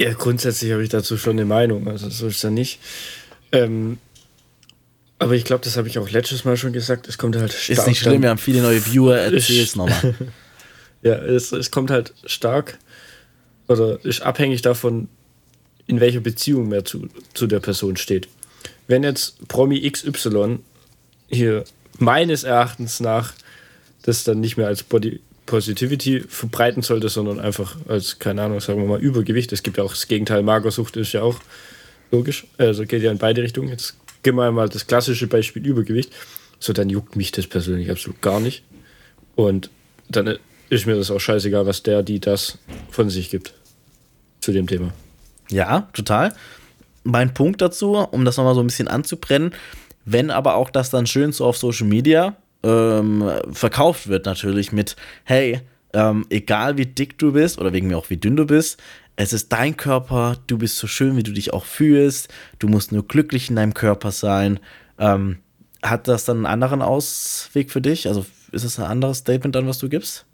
Speaker 3: ja, grundsätzlich habe ich dazu schon eine Meinung, also so ist ja nicht. Ähm, aber ich glaube, das habe ich auch letztes Mal schon gesagt. Es kommt halt stark.
Speaker 2: Ist nicht schlimm, wir haben viele neue Viewer, erzähl's nochmal.
Speaker 3: Ja, es, es kommt halt stark oder ist abhängig davon, in welcher Beziehung man zu, zu der Person steht. Wenn jetzt Promi XY hier meines Erachtens nach das dann nicht mehr als Body Positivity verbreiten sollte, sondern einfach als, keine Ahnung, sagen wir mal, Übergewicht. Es gibt ja auch das Gegenteil, Magersucht ist ja auch logisch. Also geht ja in beide Richtungen. Jetzt gehen wir mal das klassische Beispiel Übergewicht. So, dann juckt mich das persönlich absolut gar nicht. Und dann ist mir das auch scheißegal, was der, die das von sich gibt. Zu dem Thema.
Speaker 2: Ja, total. Mein Punkt dazu, um das nochmal so ein bisschen anzubrennen, wenn aber auch das dann schön so auf Social Media ähm, verkauft wird, natürlich mit, hey, ähm, egal wie dick du bist oder wegen mir auch wie dünn du bist, es ist dein Körper, du bist so schön, wie du dich auch fühlst, du musst nur glücklich in deinem Körper sein. Ähm, hat das dann einen anderen Ausweg für dich? Also ist es ein anderes Statement dann, was du gibst?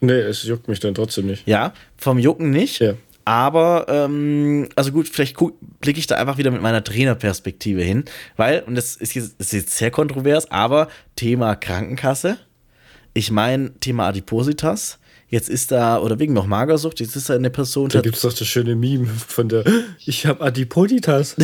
Speaker 3: Nee, es juckt mich dann trotzdem nicht.
Speaker 2: Ja, vom Jucken nicht.
Speaker 3: Ja.
Speaker 2: Aber, ähm, also gut, vielleicht blicke ich da einfach wieder mit meiner Trainerperspektive hin, weil, und das ist jetzt, ist jetzt sehr kontrovers, aber Thema Krankenkasse. Ich meine, Thema Adipositas. Jetzt ist da, oder wegen noch Magersucht, jetzt ist da eine Person.
Speaker 3: Da gibt es doch das schöne Meme von der Ich habe Adipositas.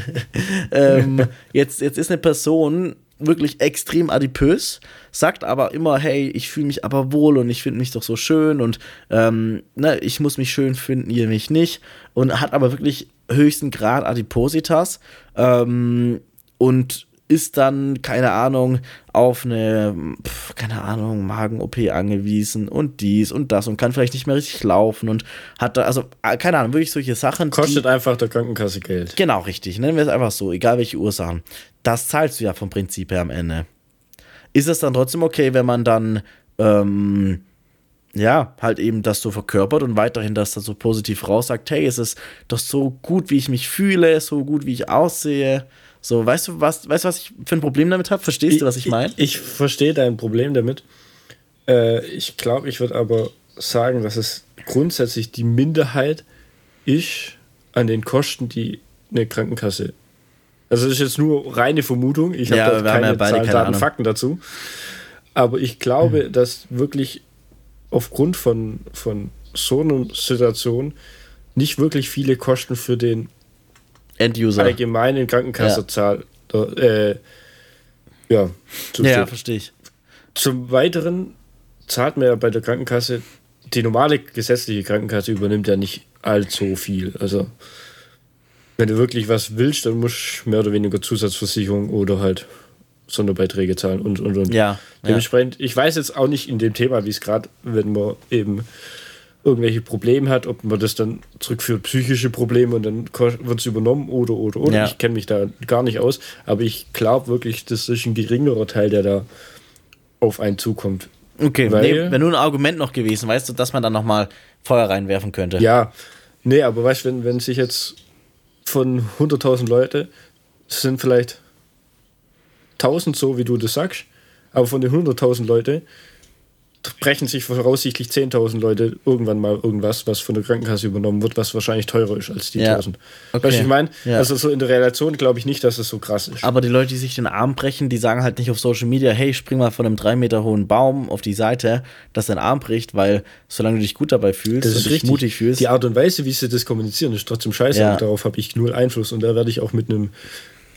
Speaker 2: ähm, jetzt, jetzt ist eine Person wirklich extrem adipös, sagt aber immer, hey, ich fühle mich aber wohl und ich finde mich doch so schön und ähm, ne, ich muss mich schön finden, ihr mich nicht. Und hat aber wirklich höchsten Grad Adipositas ähm, und ist dann, keine Ahnung, auf eine, pf, keine Ahnung, Magen-OP angewiesen und dies und das und kann vielleicht nicht mehr richtig laufen und hat da, also, äh, keine Ahnung, wirklich solche Sachen.
Speaker 3: Kostet einfach der Krankenkasse Geld.
Speaker 2: Genau, richtig. Nennen wir es einfach so, egal welche Ursachen. Das zahlst du ja vom Prinzip her am Ende. Ist es dann trotzdem okay, wenn man dann, ähm, ja, halt eben das so verkörpert und weiterhin das dann so positiv raussagt, hey, es ist doch so gut, wie ich mich fühle, so gut, wie ich aussehe. So, weißt du, was, weißt du, was ich für ein Problem damit habe? Verstehst du, was ich meine?
Speaker 3: Ich, ich verstehe dein Problem damit. Äh, ich glaube, ich würde aber sagen, dass es grundsätzlich die Minderheit ist an den Kosten, die eine Krankenkasse. Also das ist jetzt nur reine Vermutung. Ich
Speaker 2: Ja,
Speaker 3: habe
Speaker 2: wir
Speaker 3: da
Speaker 2: ja
Speaker 3: keine
Speaker 2: beide
Speaker 3: Zahlen,
Speaker 2: keine
Speaker 3: Daten,
Speaker 2: Ahnung.
Speaker 3: Fakten dazu. Aber ich glaube, dass wirklich aufgrund von, von so einer Situation nicht wirklich viele Kosten für den
Speaker 2: End-User.
Speaker 3: allgemeinen Krankenkassenzahl äh, ja.
Speaker 2: Ja, verstehe ich.
Speaker 3: Zum Weiteren zahlt man ja bei der Krankenkasse, die normale gesetzliche Krankenkasse übernimmt ja nicht allzu viel. Also, wenn du wirklich was willst, dann musst du mehr oder weniger Zusatzversicherung oder halt Sonderbeiträge zahlen und und und.
Speaker 2: Ja, ja.
Speaker 3: Dementsprechend, ich weiß jetzt auch nicht in dem Thema, wie es gerade, wenn man eben irgendwelche Probleme hat, ob man das dann zurückführt, psychische Probleme und dann wird es übernommen oder oder oder.
Speaker 2: Ja.
Speaker 3: Ich kenne mich da gar nicht aus, aber ich glaube wirklich, das ist ein geringerer Teil, der da auf einen zukommt.
Speaker 2: Okay,
Speaker 3: Weil-
Speaker 2: nee, wäre nur ein Argument noch gewesen, weißt du, dass man dann nochmal Feuer reinwerfen könnte.
Speaker 3: Ja, nee, aber weißt du, wenn, wenn sich jetzt von 100.000 Leute, sind vielleicht 1000 so, wie du das sagst, aber von den 100.000 Leute brechen sich voraussichtlich 10.000 Leute irgendwann mal irgendwas, was von der Krankenkasse übernommen wird, was wahrscheinlich teurer ist als die
Speaker 2: Ja.
Speaker 3: 1000.
Speaker 2: Okay.
Speaker 3: Weißt du, ich meine?
Speaker 2: Ja.
Speaker 3: Also so in der Relation glaube ich nicht, dass es so krass ist.
Speaker 2: Aber die Leute, die sich den Arm brechen, die sagen halt nicht auf Social Media, hey, spring mal von einem drei Meter hohen Baum auf die Seite, dass dein Arm bricht, weil solange du dich gut dabei fühlst
Speaker 3: Das
Speaker 2: und
Speaker 3: ist
Speaker 2: dich
Speaker 3: richtig.
Speaker 2: mutig fühlst,
Speaker 3: Die Art und Weise, wie sie das kommunizieren, ist trotzdem scheiße.
Speaker 2: Ja.
Speaker 3: Und darauf habe ich null Einfluss. Und da werde ich auch mit einem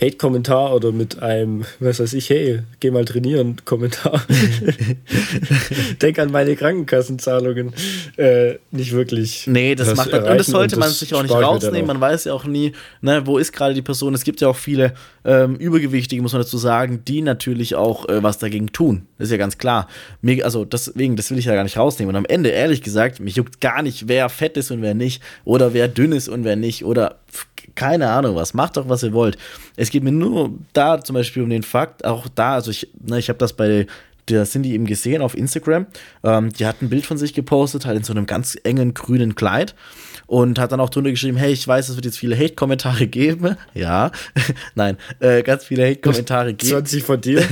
Speaker 3: Hate-Kommentar oder mit einem, was weiß ich, hey, geh mal trainieren, Kommentar. Denk an meine Krankenkassenzahlungen. Äh, nicht wirklich.
Speaker 2: Nee, das
Speaker 3: was
Speaker 2: macht man, und das sollte
Speaker 3: und
Speaker 2: man
Speaker 3: das
Speaker 2: sich auch nicht rausnehmen. Man weiß ja auch nie, ne, wo ist gerade die Person. Es gibt ja auch viele ähm, Übergewichtige, muss man dazu sagen, die natürlich auch äh, was dagegen tun. Das ist ja ganz klar. Mir, also deswegen, das will ich ja gar nicht rausnehmen. Und am Ende, ehrlich gesagt, mich juckt gar nicht, wer fett ist und wer nicht. Oder wer dünn ist und wer nicht. Oder keine Ahnung was. Macht doch, was ihr wollt. Es geht mir nur da zum Beispiel um den Fakt, auch da, also ich, ne, ich habe das bei der Cindy eben gesehen auf Instagram. Ähm, die hat ein Bild von sich gepostet, halt in so einem ganz engen grünen Kleid. Und hat dann auch drunter geschrieben, hey, ich weiß, es wird jetzt viele Hate-Kommentare geben. Ja, nein, äh, ganz viele Hate-Kommentare geben.
Speaker 3: 20 von dir.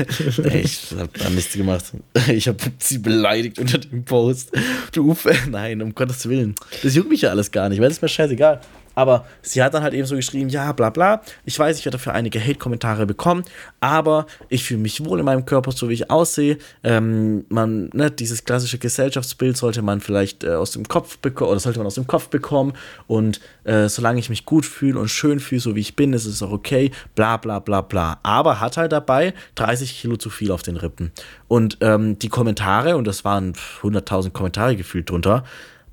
Speaker 2: Ich hab da Mist gemacht. Ich habe sie beleidigt unter dem Post. Du, nein, um Gottes Willen. Das juckt mich ja alles gar nicht, weil das ist mir scheißegal. Aber sie hat dann halt eben so geschrieben, ja, bla bla. Ich weiß, ich werde dafür einige Hate-Kommentare bekommen, aber ich fühle mich wohl in meinem Körper, so wie ich aussehe. Ähm, man, ne, dieses klassische Gesellschaftsbild sollte man vielleicht äh, aus dem Kopf bekommen, oder sollte man aus dem Kopf bekommen. Und äh, solange ich mich gut fühle und schön fühle, so wie ich bin, ist es auch okay. Bla bla bla bla. Aber hat halt dabei 30 Kilo zu viel auf den Rippen. Und ähm, die Kommentare, und das waren 100.000 Kommentare gefühlt drunter,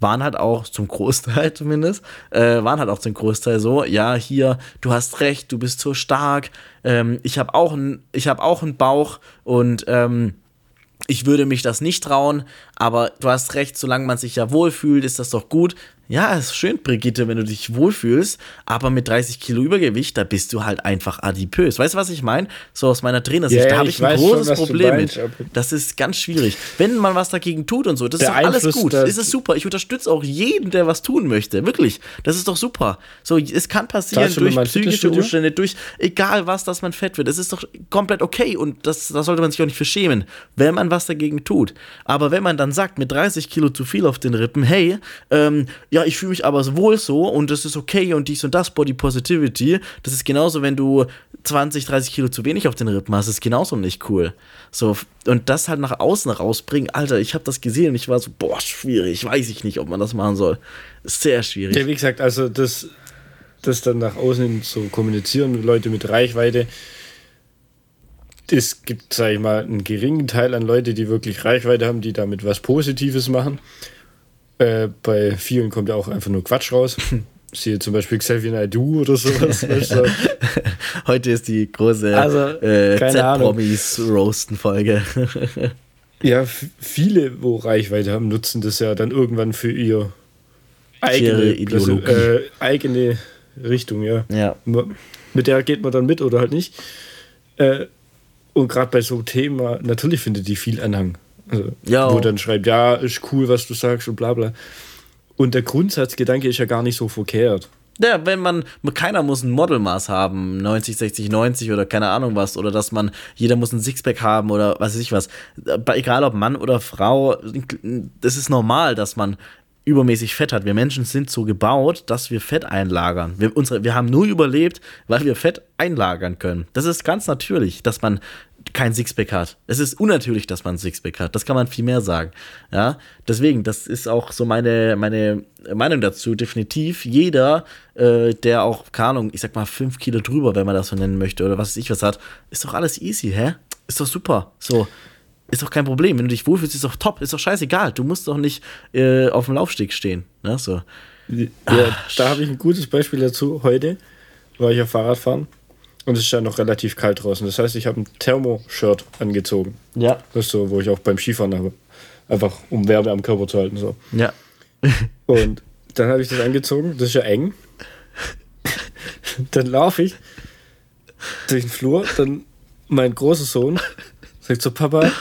Speaker 2: waren halt auch zum Großteil zumindest, äh, waren halt auch zum Großteil so, ja, hier, du hast recht, du bist so stark, ähm, ich habe auch einen hab auch einen Bauch und ähm, ich würde mich das nicht trauen, aber du hast recht, solange man sich ja wohlfühlt, ist das doch gut. Ja, ist schön, Brigitte, wenn du dich wohlfühlst, aber mit 30 Kilo Übergewicht, da bist du halt einfach adipös. Weißt du, was ich meine? So aus meiner Trainersicht,
Speaker 3: Ja,
Speaker 2: da habe
Speaker 3: ich
Speaker 2: ich ein
Speaker 3: schon,
Speaker 2: großes
Speaker 3: du
Speaker 2: Problem
Speaker 3: meinst,
Speaker 2: mit. Das ist ganz schwierig. Wenn man was dagegen tut und so, das ist doch alles gut. Das ist super. Ich unterstütze auch jeden, der was tun möchte. Wirklich. Das ist doch super. So, es kann passieren durch psychische? Umstände, durch egal was, dass man fett wird. Es ist doch komplett okay und das, da sollte man sich auch nicht für schämen, wenn man was dagegen tut. Aber wenn man dann sagt, mit 30 Kilo zu viel auf den Rippen, hey, ähm, ja, ich fühle mich aber wohl so und das ist okay und dies und das, Body Positivity, das ist genauso, wenn du 20, 30 Kilo zu wenig auf den Rippen hast, ist genauso nicht cool. So, und das halt nach außen rausbringen, Alter, ich habe das gesehen und ich war so, boah, schwierig, weiß ich nicht, ob man das machen soll. Sehr schwierig.
Speaker 3: Ja, wie gesagt, also das, das dann nach außen zu kommunizieren, Leute mit Reichweite. Es gibt, sag ich mal, einen geringen Teil an Leute, die wirklich Reichweite haben, die damit was Positives machen. Äh, bei vielen kommt ja auch einfach nur Quatsch raus. siehe zum Beispiel Xavier Naidoo oder sowas.
Speaker 2: Heute ist die große
Speaker 3: Also,
Speaker 2: äh. Z-Promis-Roasten-Folge.
Speaker 3: Ja, viele, wo Reichweite haben, nutzen das ja dann irgendwann für ihr eigene,
Speaker 2: Ihre Ideologie.
Speaker 3: äh, eigene Richtung, ja.
Speaker 2: ja.
Speaker 3: Mit der geht man dann mit oder halt nicht. Äh, und gerade bei so einem Thema, natürlich findet die viel Anhang. Also,
Speaker 2: Ja.
Speaker 3: Wo dann schreibt, ja, ist cool, was du sagst und bla bla. Und der Grundsatzgedanke ist ja gar nicht so verkehrt.
Speaker 2: Ja, wenn man, keiner muss ein Modelmaß haben, 90, 60, 90 oder keine Ahnung was, oder dass man, jeder muss ein Sixpack haben oder was weiß ich was. Egal ob Mann oder Frau, das ist normal, dass man übermäßig Fett hat. Wir Menschen sind so gebaut, dass wir Fett einlagern. Wir, unsere, wir haben nur überlebt, weil wir Fett einlagern können. Das ist ganz natürlich, dass man kein Sixpack hat. Es ist unnatürlich, dass man ein Sixpack hat. Das kann man viel mehr sagen. Ja, deswegen, das ist auch so meine, meine Meinung dazu. Definitiv jeder, äh, der auch, keine Ahnung, ich sag mal fünf Kilo drüber, wenn man das so nennen möchte oder was weiß ich was hat, ist doch alles easy, hä? Ist doch super. So. Ist doch kein Problem. Wenn du dich wohlfühlst, ist doch top. Ist doch scheißegal. Du musst doch nicht äh, auf dem Laufsteg stehen. Ne? So.
Speaker 3: Ja, da habe ich ein gutes Beispiel dazu. Heute war ich auf Fahrradfahren und es ist ja noch relativ kalt draußen. Das heißt, ich habe ein Thermo-Shirt angezogen.
Speaker 2: Ja.
Speaker 3: Das ist so, wo ich auch beim Skifahren habe. Einfach um Wärme am Körper zu halten. So.
Speaker 2: Ja.
Speaker 3: Und dann habe ich das angezogen. Das ist ja eng. dann laufe ich durch den Flur. Dann mein großer Sohn sagt so: Papa,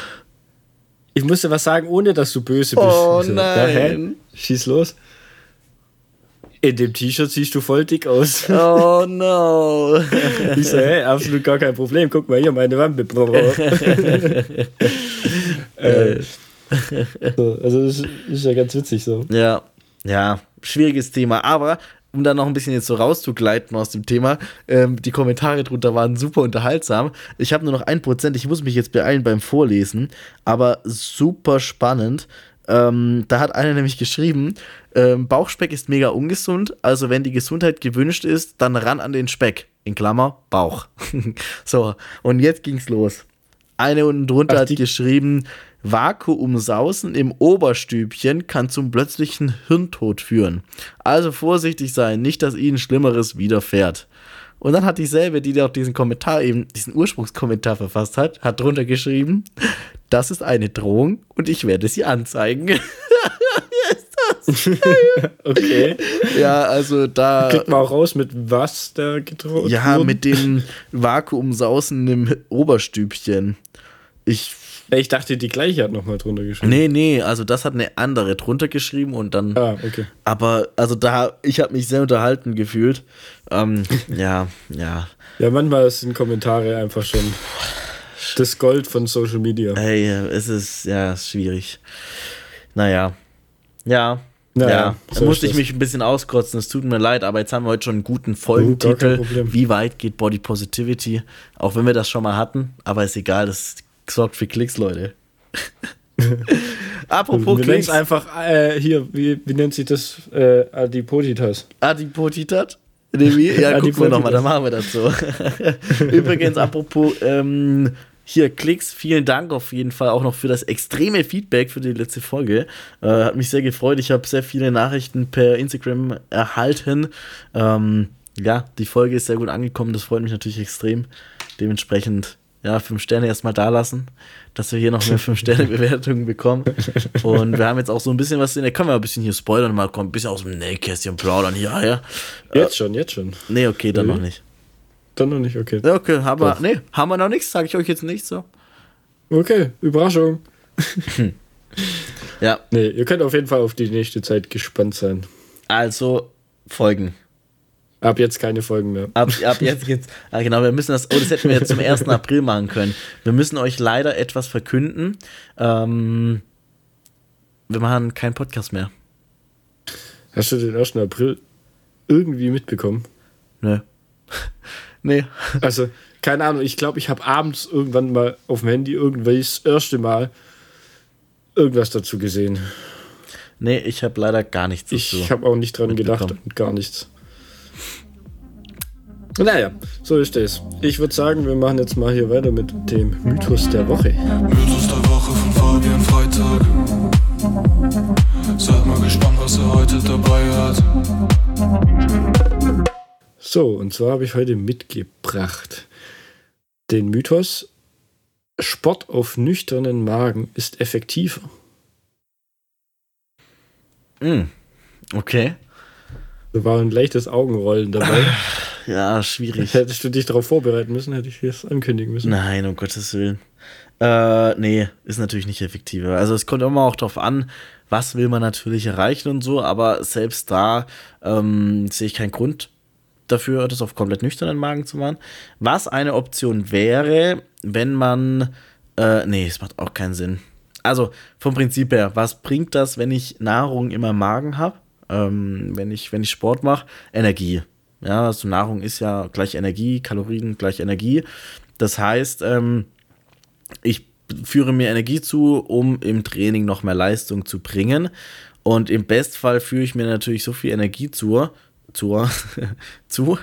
Speaker 3: ich muss dir was sagen, ohne dass du böse bist.
Speaker 2: Oh nein.
Speaker 3: "Ja, hä? Schieß los. In dem T-Shirt siehst du voll dick aus.
Speaker 2: Oh no.
Speaker 3: Ich so, hey, absolut gar kein Problem. Guck mal hier, meine Wampe. äh, so, also das ist, ist ja ganz witzig so.
Speaker 2: Ja, ja, schwieriges Thema. Aber um da noch ein bisschen jetzt so rauszugleiten aus dem Thema, ähm, die Kommentare drunter waren super unterhaltsam. Ich habe nur noch ein Prozent, ich muss mich jetzt beeilen beim Vorlesen, aber super spannend. Ähm, da hat einer nämlich geschrieben, ähm, Bauchspeck ist mega ungesund, also wenn die Gesundheit gewünscht ist, dann ran an den Speck. In Klammer, Bauch. so, und jetzt ging's los. Eine unten drunter hat geschrieben, Vakuumsausen im Oberstübchen kann zum plötzlichen Hirntod führen. Also vorsichtig sein, nicht, dass ihnen Schlimmeres widerfährt. Und dann hat dieselbe, die auch diesen Kommentar eben, diesen Ursprungskommentar verfasst hat, hat drunter geschrieben, das ist eine Drohung und ich werde sie anzeigen.
Speaker 3: Okay.
Speaker 2: ja, also da.
Speaker 3: Kriegt man auch raus, mit was da gedroht
Speaker 2: Ja, mit dem Vakuumsausen im Oberstübchen. Ich
Speaker 3: Ich dachte, die gleiche hat nochmal drunter geschrieben.
Speaker 2: Nee, nee, also das hat eine andere drunter geschrieben und dann.
Speaker 3: Ah, okay.
Speaker 2: Aber, also da, ich habe mich sehr unterhalten gefühlt. Ähm, ja, ja.
Speaker 3: Ja, manchmal sind Kommentare einfach schon das Gold von Social Media.
Speaker 2: Ey, es ist, ja, schwierig. Naja. Ja.
Speaker 3: Naja,
Speaker 2: ja, da
Speaker 3: so
Speaker 2: musste ich
Speaker 3: das.
Speaker 2: mich ein bisschen auskotzen, es tut mir leid, aber jetzt haben wir heute schon einen guten
Speaker 3: Oh,
Speaker 2: Folgentitel.
Speaker 3: Problem.
Speaker 2: Wie weit geht Body Positivity? Auch wenn wir das schon mal hatten, aber ist egal, das sorgt für Klicks, Leute. Apropos
Speaker 3: Wir
Speaker 2: Klicks.
Speaker 3: einfach äh, hier, wie, wie nennt sich das? Äh, Adipositas.
Speaker 2: Adipotitat? Wie? Ja, gucken wir
Speaker 3: Adipotitas.
Speaker 2: nochmal, dann machen wir das so. Übrigens, apropos ähm, hier Klicks, vielen Dank auf jeden Fall auch noch für das extreme Feedback für die letzte Folge. Äh, hat mich sehr gefreut. Ich habe sehr viele Nachrichten per Instagram erhalten. Ähm, ja, die Folge ist sehr gut angekommen. Das freut mich natürlich extrem. Dementsprechend, ja, fünf Sterne erstmal da lassen, dass wir hier noch mehr fünf Sterne Bewertungen bekommen. Und wir haben jetzt auch so ein bisschen was in der, wir ein bisschen hier spoilern, mal kommen ein bisschen aus dem Nähkästchen plaudern hier, ja.
Speaker 3: Jetzt schon, jetzt schon.
Speaker 2: Nee, okay, dann
Speaker 3: Mhm.
Speaker 2: noch nicht.
Speaker 3: Dann noch nicht, okay.
Speaker 2: Ja, okay, haben wir, nee, haben wir noch nichts, sage ich euch jetzt nicht so.
Speaker 3: Okay, Überraschung.
Speaker 2: Ja,
Speaker 3: Nee, ihr könnt auf jeden Fall auf die nächste Zeit gespannt sein.
Speaker 2: also Folgen.
Speaker 3: Ab jetzt keine Folgen mehr.
Speaker 2: Ab, ab jetzt geht's. Ah, genau, wir müssen das. Oh, das hätten wir jetzt zum 1. April machen können. Wir müssen euch leider etwas verkünden. Ähm, wir machen keinen Podcast mehr.
Speaker 3: Hast du den 1. April irgendwie mitbekommen?
Speaker 2: Nö. nee.
Speaker 3: Also, keine Ahnung, ich glaube, ich habe abends irgendwann mal auf dem Handy irgendwie das erste Mal irgendwas dazu gesehen.
Speaker 2: Nee, ich habe leider gar nichts dazu.
Speaker 3: Ich habe auch nicht dran gedacht und gar nichts. Naja, so ist es. Ich würde sagen, wir machen jetzt mal hier weiter mit dem Mythos der Woche.
Speaker 1: Mythos der Woche von Fabian Freitag. Seid mal gespannt, was er heute dabei hat.
Speaker 3: So, und zwar habe ich heute mitgebracht den Mythos, Sport auf nüchternen Magen ist effektiver.
Speaker 2: Mm, okay.
Speaker 3: Da war ein leichtes Augenrollen dabei.
Speaker 2: Ja, schwierig.
Speaker 3: Hättest du dich darauf vorbereiten müssen, hätte ich es ankündigen müssen.
Speaker 2: Nein, um Gottes Willen. Äh, nee, ist natürlich nicht effektiver. Also es kommt immer auch darauf an, was will man natürlich erreichen und so, aber selbst da ähm, sehe ich keinen Grund dafür, das auf komplett nüchternen Magen zu machen. Was eine Option wäre, wenn man. Äh, nee, es macht auch keinen Sinn. Also vom Prinzip her, was bringt das, wenn ich Nahrung immer im Magen habe? Ähm, wenn, ich, wenn ich Sport mache? Energie. Ja, also Nahrung ist ja gleich Energie, Kalorien gleich Energie. Das heißt, ähm, ich führe mir Energie zu, um im Training noch mehr Leistung zu bringen. Und im Bestfall führe ich mir natürlich so viel Energie zu, zu, zu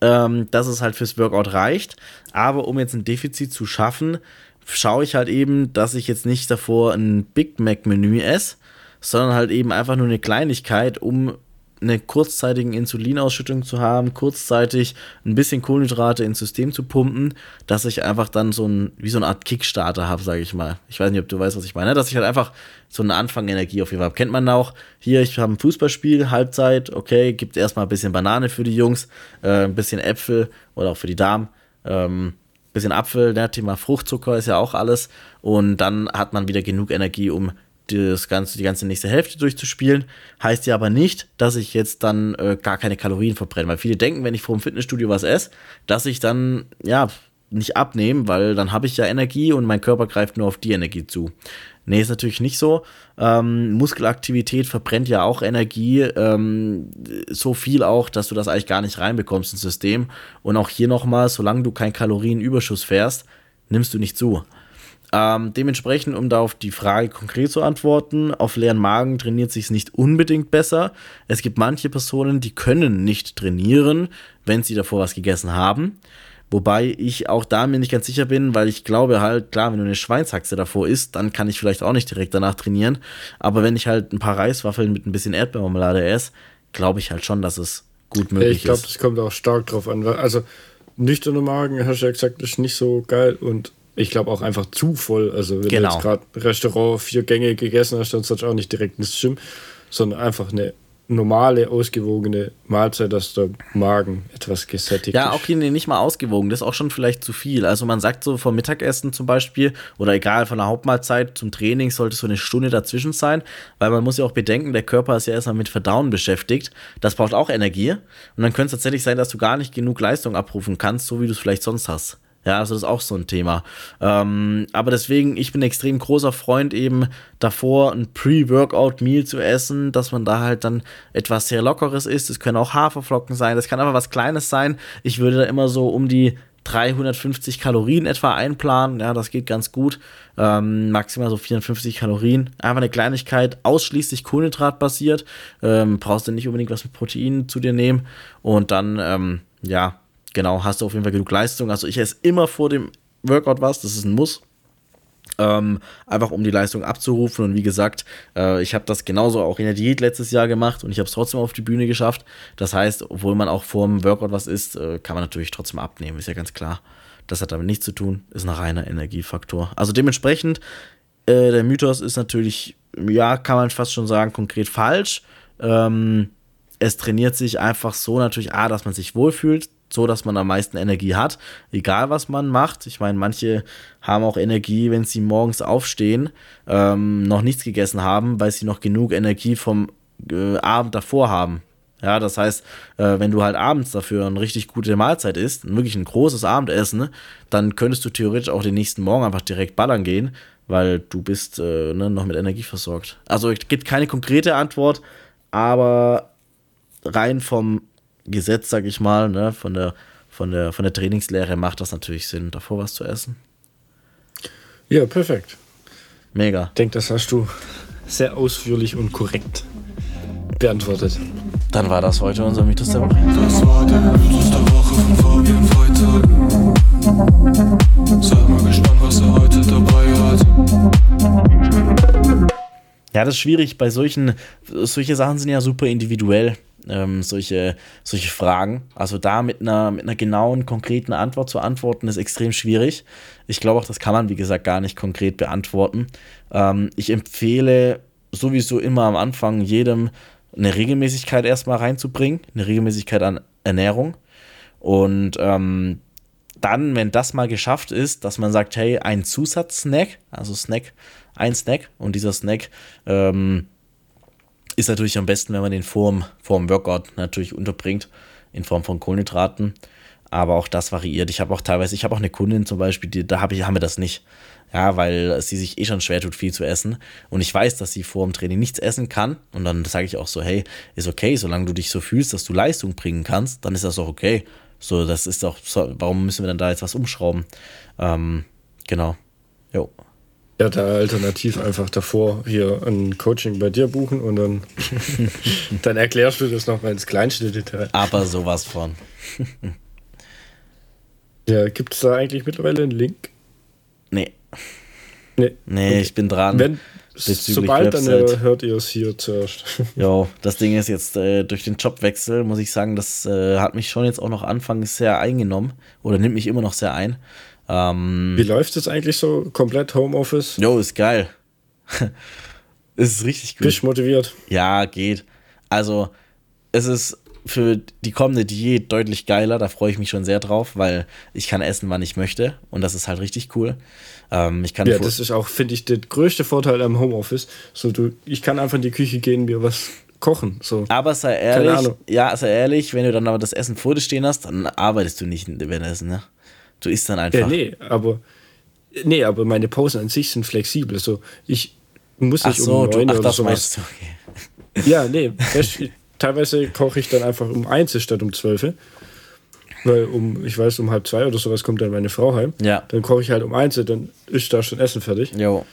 Speaker 2: ähm, dass es halt fürs Workout reicht. Aber um jetzt ein Defizit zu schaffen, schaue ich halt eben, dass ich jetzt nicht davor ein Big Mac-Menü esse, sondern halt eben einfach nur eine Kleinigkeit, um eine kurzzeitige Insulinausschüttung zu haben, kurzzeitig ein bisschen Kohlenhydrate ins System zu pumpen, dass ich einfach dann so ein, wie so eine Art Kickstarter habe, sage ich mal. Ich weiß nicht, ob du weißt, was ich meine, dass ich halt einfach so eine Anfangenergie auf jeden Fall habe. Kennt man auch, hier, ich habe ein Fußballspiel, Halbzeit, okay, gibt erstmal ein bisschen Banane für die Jungs, äh, ein bisschen Äpfel oder auch für die Damen, ähm, bisschen Apfel, ne, Thema Fruchtzucker ist ja auch alles und dann hat man wieder genug Energie, um das ganze, die ganze nächste Hälfte durchzuspielen. Heißt ja aber nicht, dass ich jetzt dann äh, gar keine Kalorien verbrenne, weil viele denken, wenn ich vor dem Fitnessstudio was esse, dass ich dann, ja, nicht abnehme, weil dann habe ich ja Energie und mein Körper greift nur auf die Energie zu. Nee, ist natürlich nicht so. Ähm, Muskelaktivität verbrennt ja auch Energie, ähm, so viel auch, dass du das eigentlich gar nicht reinbekommst ins System. Und auch hier nochmal, solange du keinen Kalorienüberschuss fährst, nimmst du nicht zu. Ähm, dementsprechend, um da auf die Frage konkret zu antworten, auf leeren Magen trainiert sich es nicht unbedingt besser. Es gibt manche Personen, die können nicht trainieren, wenn sie davor was gegessen haben. Wobei ich auch da mir nicht ganz sicher bin, weil ich glaube halt, klar, wenn du eine Schweinshaxe davor isst, dann kann ich vielleicht auch nicht direkt danach trainieren. Aber wenn ich halt ein paar Reiswaffeln mit ein bisschen Erdbeermarmelade esse, glaube ich halt schon, dass es gut möglich
Speaker 3: ich glaube,
Speaker 2: ist.
Speaker 3: das kommt auch stark drauf an. Also, nüchterner Magen, hast du ja gesagt, ist nicht so geil und ich glaube auch einfach zu voll. Also, wenn
Speaker 2: Genau.
Speaker 3: du jetzt gerade Restaurant vier Gänge gegessen hast, dann sollst du auch nicht direkt ins Gym, sondern einfach eine normale, ausgewogene Mahlzeit, dass der Magen etwas gesättigt
Speaker 2: Ja,
Speaker 3: ist.
Speaker 2: auch hier nee, nicht mal ausgewogen. Das ist auch schon vielleicht zu viel. Also man sagt so vom Mittagessen zum Beispiel oder egal von der Hauptmahlzeit zum Training sollte so eine Stunde dazwischen sein, weil man muss ja auch bedenken, der Körper ist ja erstmal mit Verdauen beschäftigt. Das braucht auch Energie. Und dann könnte es tatsächlich sein, dass du gar nicht genug Leistung abrufen kannst, so wie du es vielleicht sonst hast. Ja, also das ist auch so ein Thema. Ähm, aber deswegen, ich bin ein extrem großer Freund eben davor, ein Pre-Workout-Meal zu essen, dass man da halt dann etwas sehr Lockeres isst. Es können auch Haferflocken sein, das kann aber was Kleines sein. Ich würde da immer so um die 350 Kalorien etwa einplanen. Ja, das geht ganz gut. Ähm, maximal so 54 Kalorien. Einfach eine Kleinigkeit, ausschließlich Kohlenhydratbasiert. Ähm, brauchst du nicht unbedingt was mit Proteinen zu dir nehmen. Und dann, ähm, ja, genau, hast du auf jeden Fall genug Leistung. Also ich esse immer vor dem Workout was, das ist ein Muss. Ähm, einfach um die Leistung abzurufen. Und wie gesagt, äh, ich habe das genauso auch in der Diät letztes Jahr gemacht und ich habe es trotzdem auf die Bühne geschafft. Das heißt, obwohl man auch vor dem Workout was isst, äh, kann man natürlich trotzdem abnehmen, ist ja ganz klar. Das hat damit nichts zu tun, ist ein reiner Energiefaktor. Also dementsprechend, äh, der Mythos ist natürlich, ja, kann man fast schon sagen, konkret falsch. Ähm, es trainiert sich einfach so natürlich, A, dass man sich wohlfühlt, so dass man am meisten Energie hat, egal was man macht. Ich meine, manche haben auch Energie, wenn sie morgens aufstehen, ähm, noch nichts gegessen haben, weil sie noch genug Energie vom äh, Abend davor haben. Ja, das heißt, äh, wenn du halt abends dafür eine richtig gute Mahlzeit isst, wirklich ein großes Abendessen, dann könntest du theoretisch auch den nächsten Morgen einfach direkt ballern gehen, weil du bist äh, ne, noch mit Energie versorgt. Also es gibt keine konkrete Antwort, aber rein vom Gesetz, sag ich mal, ne, von der, von der, von der Trainingslehre macht das natürlich Sinn, davor was zu essen.
Speaker 3: Ja, perfekt.
Speaker 2: Mega.
Speaker 3: Ich denke, das hast du sehr ausführlich und korrekt beantwortet.
Speaker 2: Dann war das heute unser Mythos der Woche.
Speaker 1: Das war der Mythos der Woche von Fabian Freitag. Seid mal gespannt, was er heute dabei hat.
Speaker 2: Ja, das ist schwierig. Bei solchen, solche Sachen sind ja super individuell, ähm, solche, solche Fragen. Also da mit einer, mit einer genauen, konkreten Antwort zu antworten, ist extrem schwierig. Ich glaube auch, das kann man, wie gesagt, gar nicht konkret beantworten. Ähm, ich empfehle sowieso immer am Anfang jedem eine Regelmäßigkeit erstmal reinzubringen, eine Regelmäßigkeit an Ernährung. Und ähm, dann, wenn das mal geschafft ist, dass man sagt, hey, ein Zusatzsnack, also Snack, ein Snack und dieser Snack ähm, ist natürlich am besten, wenn man den vorm, vorm Workout natürlich unterbringt, in Form von Kohlenhydraten. Aber auch das variiert. Ich habe auch teilweise, ich habe auch eine Kundin zum Beispiel, die, da hab ich, haben wir das nicht. Ja, weil sie sich eh schon schwer tut, viel zu essen. Und ich weiß, dass sie vor dem Training nichts essen kann. Und dann sage ich auch so, hey, ist okay, solange du dich so fühlst, dass du Leistung bringen kannst, dann ist das auch okay. So, das ist so, warum müssen wir dann da jetzt was umschrauben? Ähm, genau. Jo.
Speaker 3: Ja, da alternativ einfach davor hier ein Coaching bei dir buchen und dann, dann erklärst du das nochmal ins kleinste Detail.
Speaker 2: Aber sowas von.
Speaker 3: ja, gibt es da eigentlich mittlerweile einen Link?
Speaker 2: Nee.
Speaker 3: Nee.
Speaker 2: Nee, ich bin dran.
Speaker 3: Wenn, sobald, dann
Speaker 2: Website.
Speaker 3: äh, hört ihr es hier zuerst.
Speaker 2: Jo, das Ding ist jetzt äh, durch den Jobwechsel, muss ich sagen, das äh, hat mich schon jetzt auch noch anfangs sehr eingenommen oder nimmt mich immer noch sehr ein. Ähm,
Speaker 3: Wie läuft es eigentlich so? Komplett Homeoffice?
Speaker 2: jo, ist geil. es ist richtig gut.
Speaker 3: Bist motiviert?
Speaker 2: Ja, geht. Also, es ist für die kommende Diät deutlich geiler. Da freue ich mich schon sehr drauf, weil ich kann essen, wann ich möchte. Und das ist halt richtig cool. Ähm, ich kann
Speaker 3: Ja, das ist auch, finde ich, der größte Vorteil am Homeoffice. So, du, ich kann einfach in die Küche gehen, mir was kochen. So.
Speaker 2: aber sei ehrlich, ja, sei ehrlich, wenn du dann aber das Essen vor dir stehen hast, dann arbeitest du nicht währenddessen, ne? Du isst dann einfach.
Speaker 3: Ja, nee, aber nee, aber meine Pausen an sich sind flexibel. So, ich muss nicht
Speaker 2: so,
Speaker 3: um
Speaker 2: du,
Speaker 3: neun
Speaker 2: ach,
Speaker 3: oder sowas.
Speaker 2: du, okay.
Speaker 3: Ja, nee, du, teilweise koche ich dann einfach um eins statt um zwölf. Weil um, ich weiß, um halb zwei oder sowas kommt dann meine Frau heim.
Speaker 2: Ja.
Speaker 3: Dann koche ich halt um eins, dann ist da schon Essen fertig.
Speaker 2: Jo,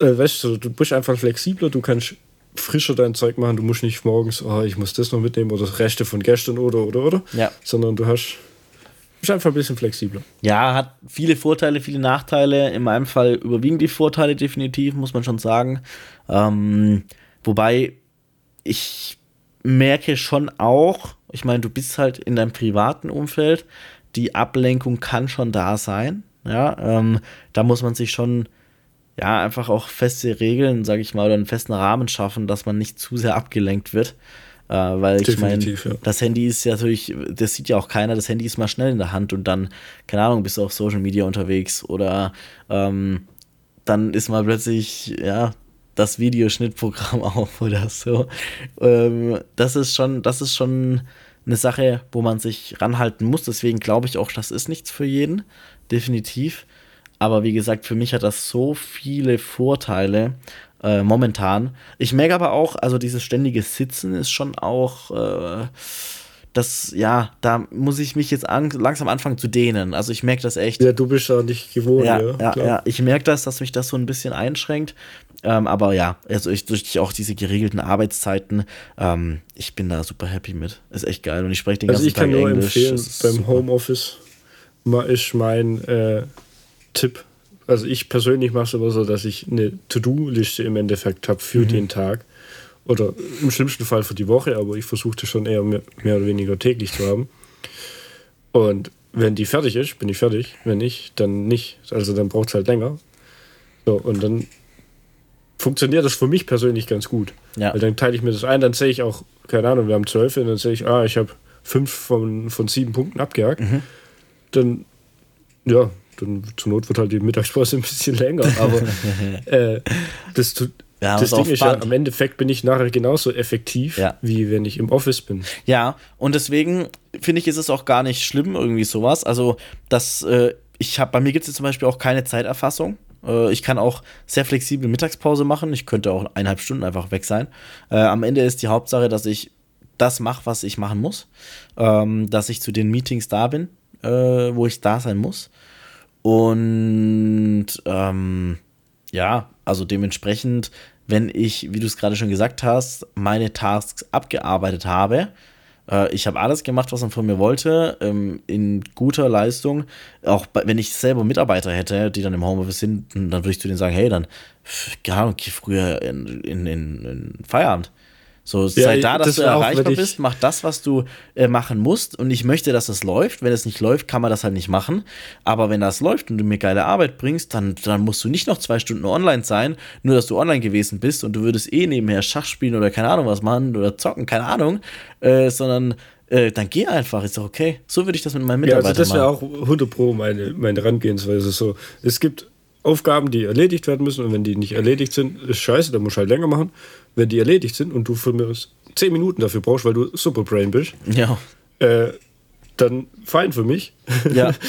Speaker 3: Äh, weißt du, du bist einfach flexibler, du kannst frischer dein Zeug machen, du musst nicht morgens, oh, ich muss das noch mitnehmen oder Reste von gestern oder oder oder.
Speaker 2: Ja.
Speaker 3: Sondern du hast bist einfach ein bisschen flexibler.
Speaker 2: Ja, hat viele Vorteile, viele Nachteile. In meinem Fall überwiegen die Vorteile definitiv, muss man schon sagen. Ähm, wobei ich merke schon auch, ich meine, du bist halt in deinem privaten Umfeld, die Ablenkung kann schon da sein. Ja, ähm, da muss man sich schon ja einfach auch feste Regeln, sage ich mal, oder einen festen Rahmen schaffen, dass man nicht zu sehr abgelenkt wird. Äh, weil ich meine,
Speaker 3: ja.
Speaker 2: das Handy ist ja natürlich, das sieht ja auch keiner, das Handy ist mal schnell in der Hand und dann, keine Ahnung, bist du auf Social Media unterwegs oder ähm, dann ist mal plötzlich, ja, das Videoschnittprogramm auf oder so. Ähm, das ist schon, das ist schon eine Sache, wo man sich ranhalten muss. Deswegen glaube ich auch, das ist nichts für jeden. Definitiv. Aber wie gesagt, für mich hat das so viele Vorteile äh, momentan. Ich merke aber auch, also dieses ständige Sitzen ist schon auch, äh, das, ja, da muss ich mich jetzt an, langsam anfangen zu dehnen. Also ich merke das echt.
Speaker 3: Ja, du bist ja nicht gewohnt,
Speaker 2: Ja,
Speaker 3: ja.
Speaker 2: ja, ja. Ich merke das, dass mich das so ein bisschen einschränkt. Ähm, aber ja, also ich, durch auch diese geregelten Arbeitszeiten, ähm, ich bin da super happy mit. Ist echt geil. Und ich spreche den
Speaker 3: Also
Speaker 2: ganzen
Speaker 3: ich kann
Speaker 2: Tag
Speaker 3: nur
Speaker 2: Englisch.
Speaker 3: empfehlen,
Speaker 2: Das ist
Speaker 3: beim
Speaker 2: super.
Speaker 3: Homeoffice ma- ist mein äh, Tipp. Also ich persönlich mache es immer so, dass ich eine To-Do-Liste im Endeffekt habe
Speaker 2: Mhm.
Speaker 3: für den Tag. Oder im schlimmsten Fall für die Woche, aber ich versuche das schon eher mehr, mehr oder weniger täglich zu haben. Und wenn die fertig ist, bin ich fertig. Wenn nicht, dann nicht. Also dann braucht es halt länger. So, und dann funktioniert das für mich persönlich ganz gut.
Speaker 2: Ja.
Speaker 3: Weil dann teile ich mir das ein, dann sehe ich auch, keine Ahnung, wir haben zwölf und dann sehe ich, ah, ich habe fünf von, von sieben Punkten abgehakt.
Speaker 2: Mhm.
Speaker 3: Dann, ja, dann zur Not wird halt die Mittagspause ein bisschen länger. Aber äh, das, tu-
Speaker 2: Ja,
Speaker 3: das Ding ist ja, am Endeffekt bin ich nachher genauso effektiv,
Speaker 2: Ja.
Speaker 3: wie wenn ich im Office bin.
Speaker 2: Ja, und deswegen finde ich, ist es auch gar nicht schlimm, irgendwie sowas. Also, das, äh, ich habe, bei mir gibt es zum Beispiel auch keine Zeiterfassung. Äh, ich kann auch sehr flexibel Mittagspause machen. Ich könnte auch eineinhalb Stunden einfach weg sein. Äh, am Ende ist die Hauptsache, dass ich das mache, was ich machen muss. Ähm, dass ich zu den Meetings da bin, äh, wo ich da sein muss. Und ähm, ja, also dementsprechend, wenn ich, wie du es gerade schon gesagt hast, meine Tasks abgearbeitet habe, Äh, ich habe alles gemacht, was man von mir wollte, ähm, in guter Leistung. Auch wenn ich selber Mitarbeiter hätte, die dann im Homeoffice sind, dann würde ich zu denen sagen, hey, dann, gar geh früher in, in, in, in Feierabend. So,
Speaker 3: Ja,
Speaker 2: sei da, dass
Speaker 3: das
Speaker 2: du
Speaker 3: auch,
Speaker 2: erreichbar
Speaker 3: ich-
Speaker 2: bist, mach das, was du äh, machen musst. Und ich möchte, dass es läuft. Wenn es nicht läuft, kann man das halt nicht machen. Aber wenn das läuft und du mir geile Arbeit bringst, dann, dann musst du nicht noch zwei Stunden online sein, nur dass du online gewesen bist und du würdest eh nebenher Schach spielen oder keine Ahnung was machen oder zocken, keine Ahnung, äh, sondern äh, dann geh einfach, ist doch okay. So würde ich das mit meinen
Speaker 3: Ja,
Speaker 2: Mitarbeitern
Speaker 3: also das wäre
Speaker 2: machen.
Speaker 3: auch 100 Pro meine, meine Herangehensweise. So, es gibt Aufgaben, die erledigt werden müssen und wenn die nicht erledigt sind, ist scheiße, dann musst du halt länger machen. Wenn die erledigt sind und du für mir 10 Minuten dafür brauchst, weil du Superbrain bist,
Speaker 2: Ja,
Speaker 3: äh, dann fein für mich.
Speaker 2: ja,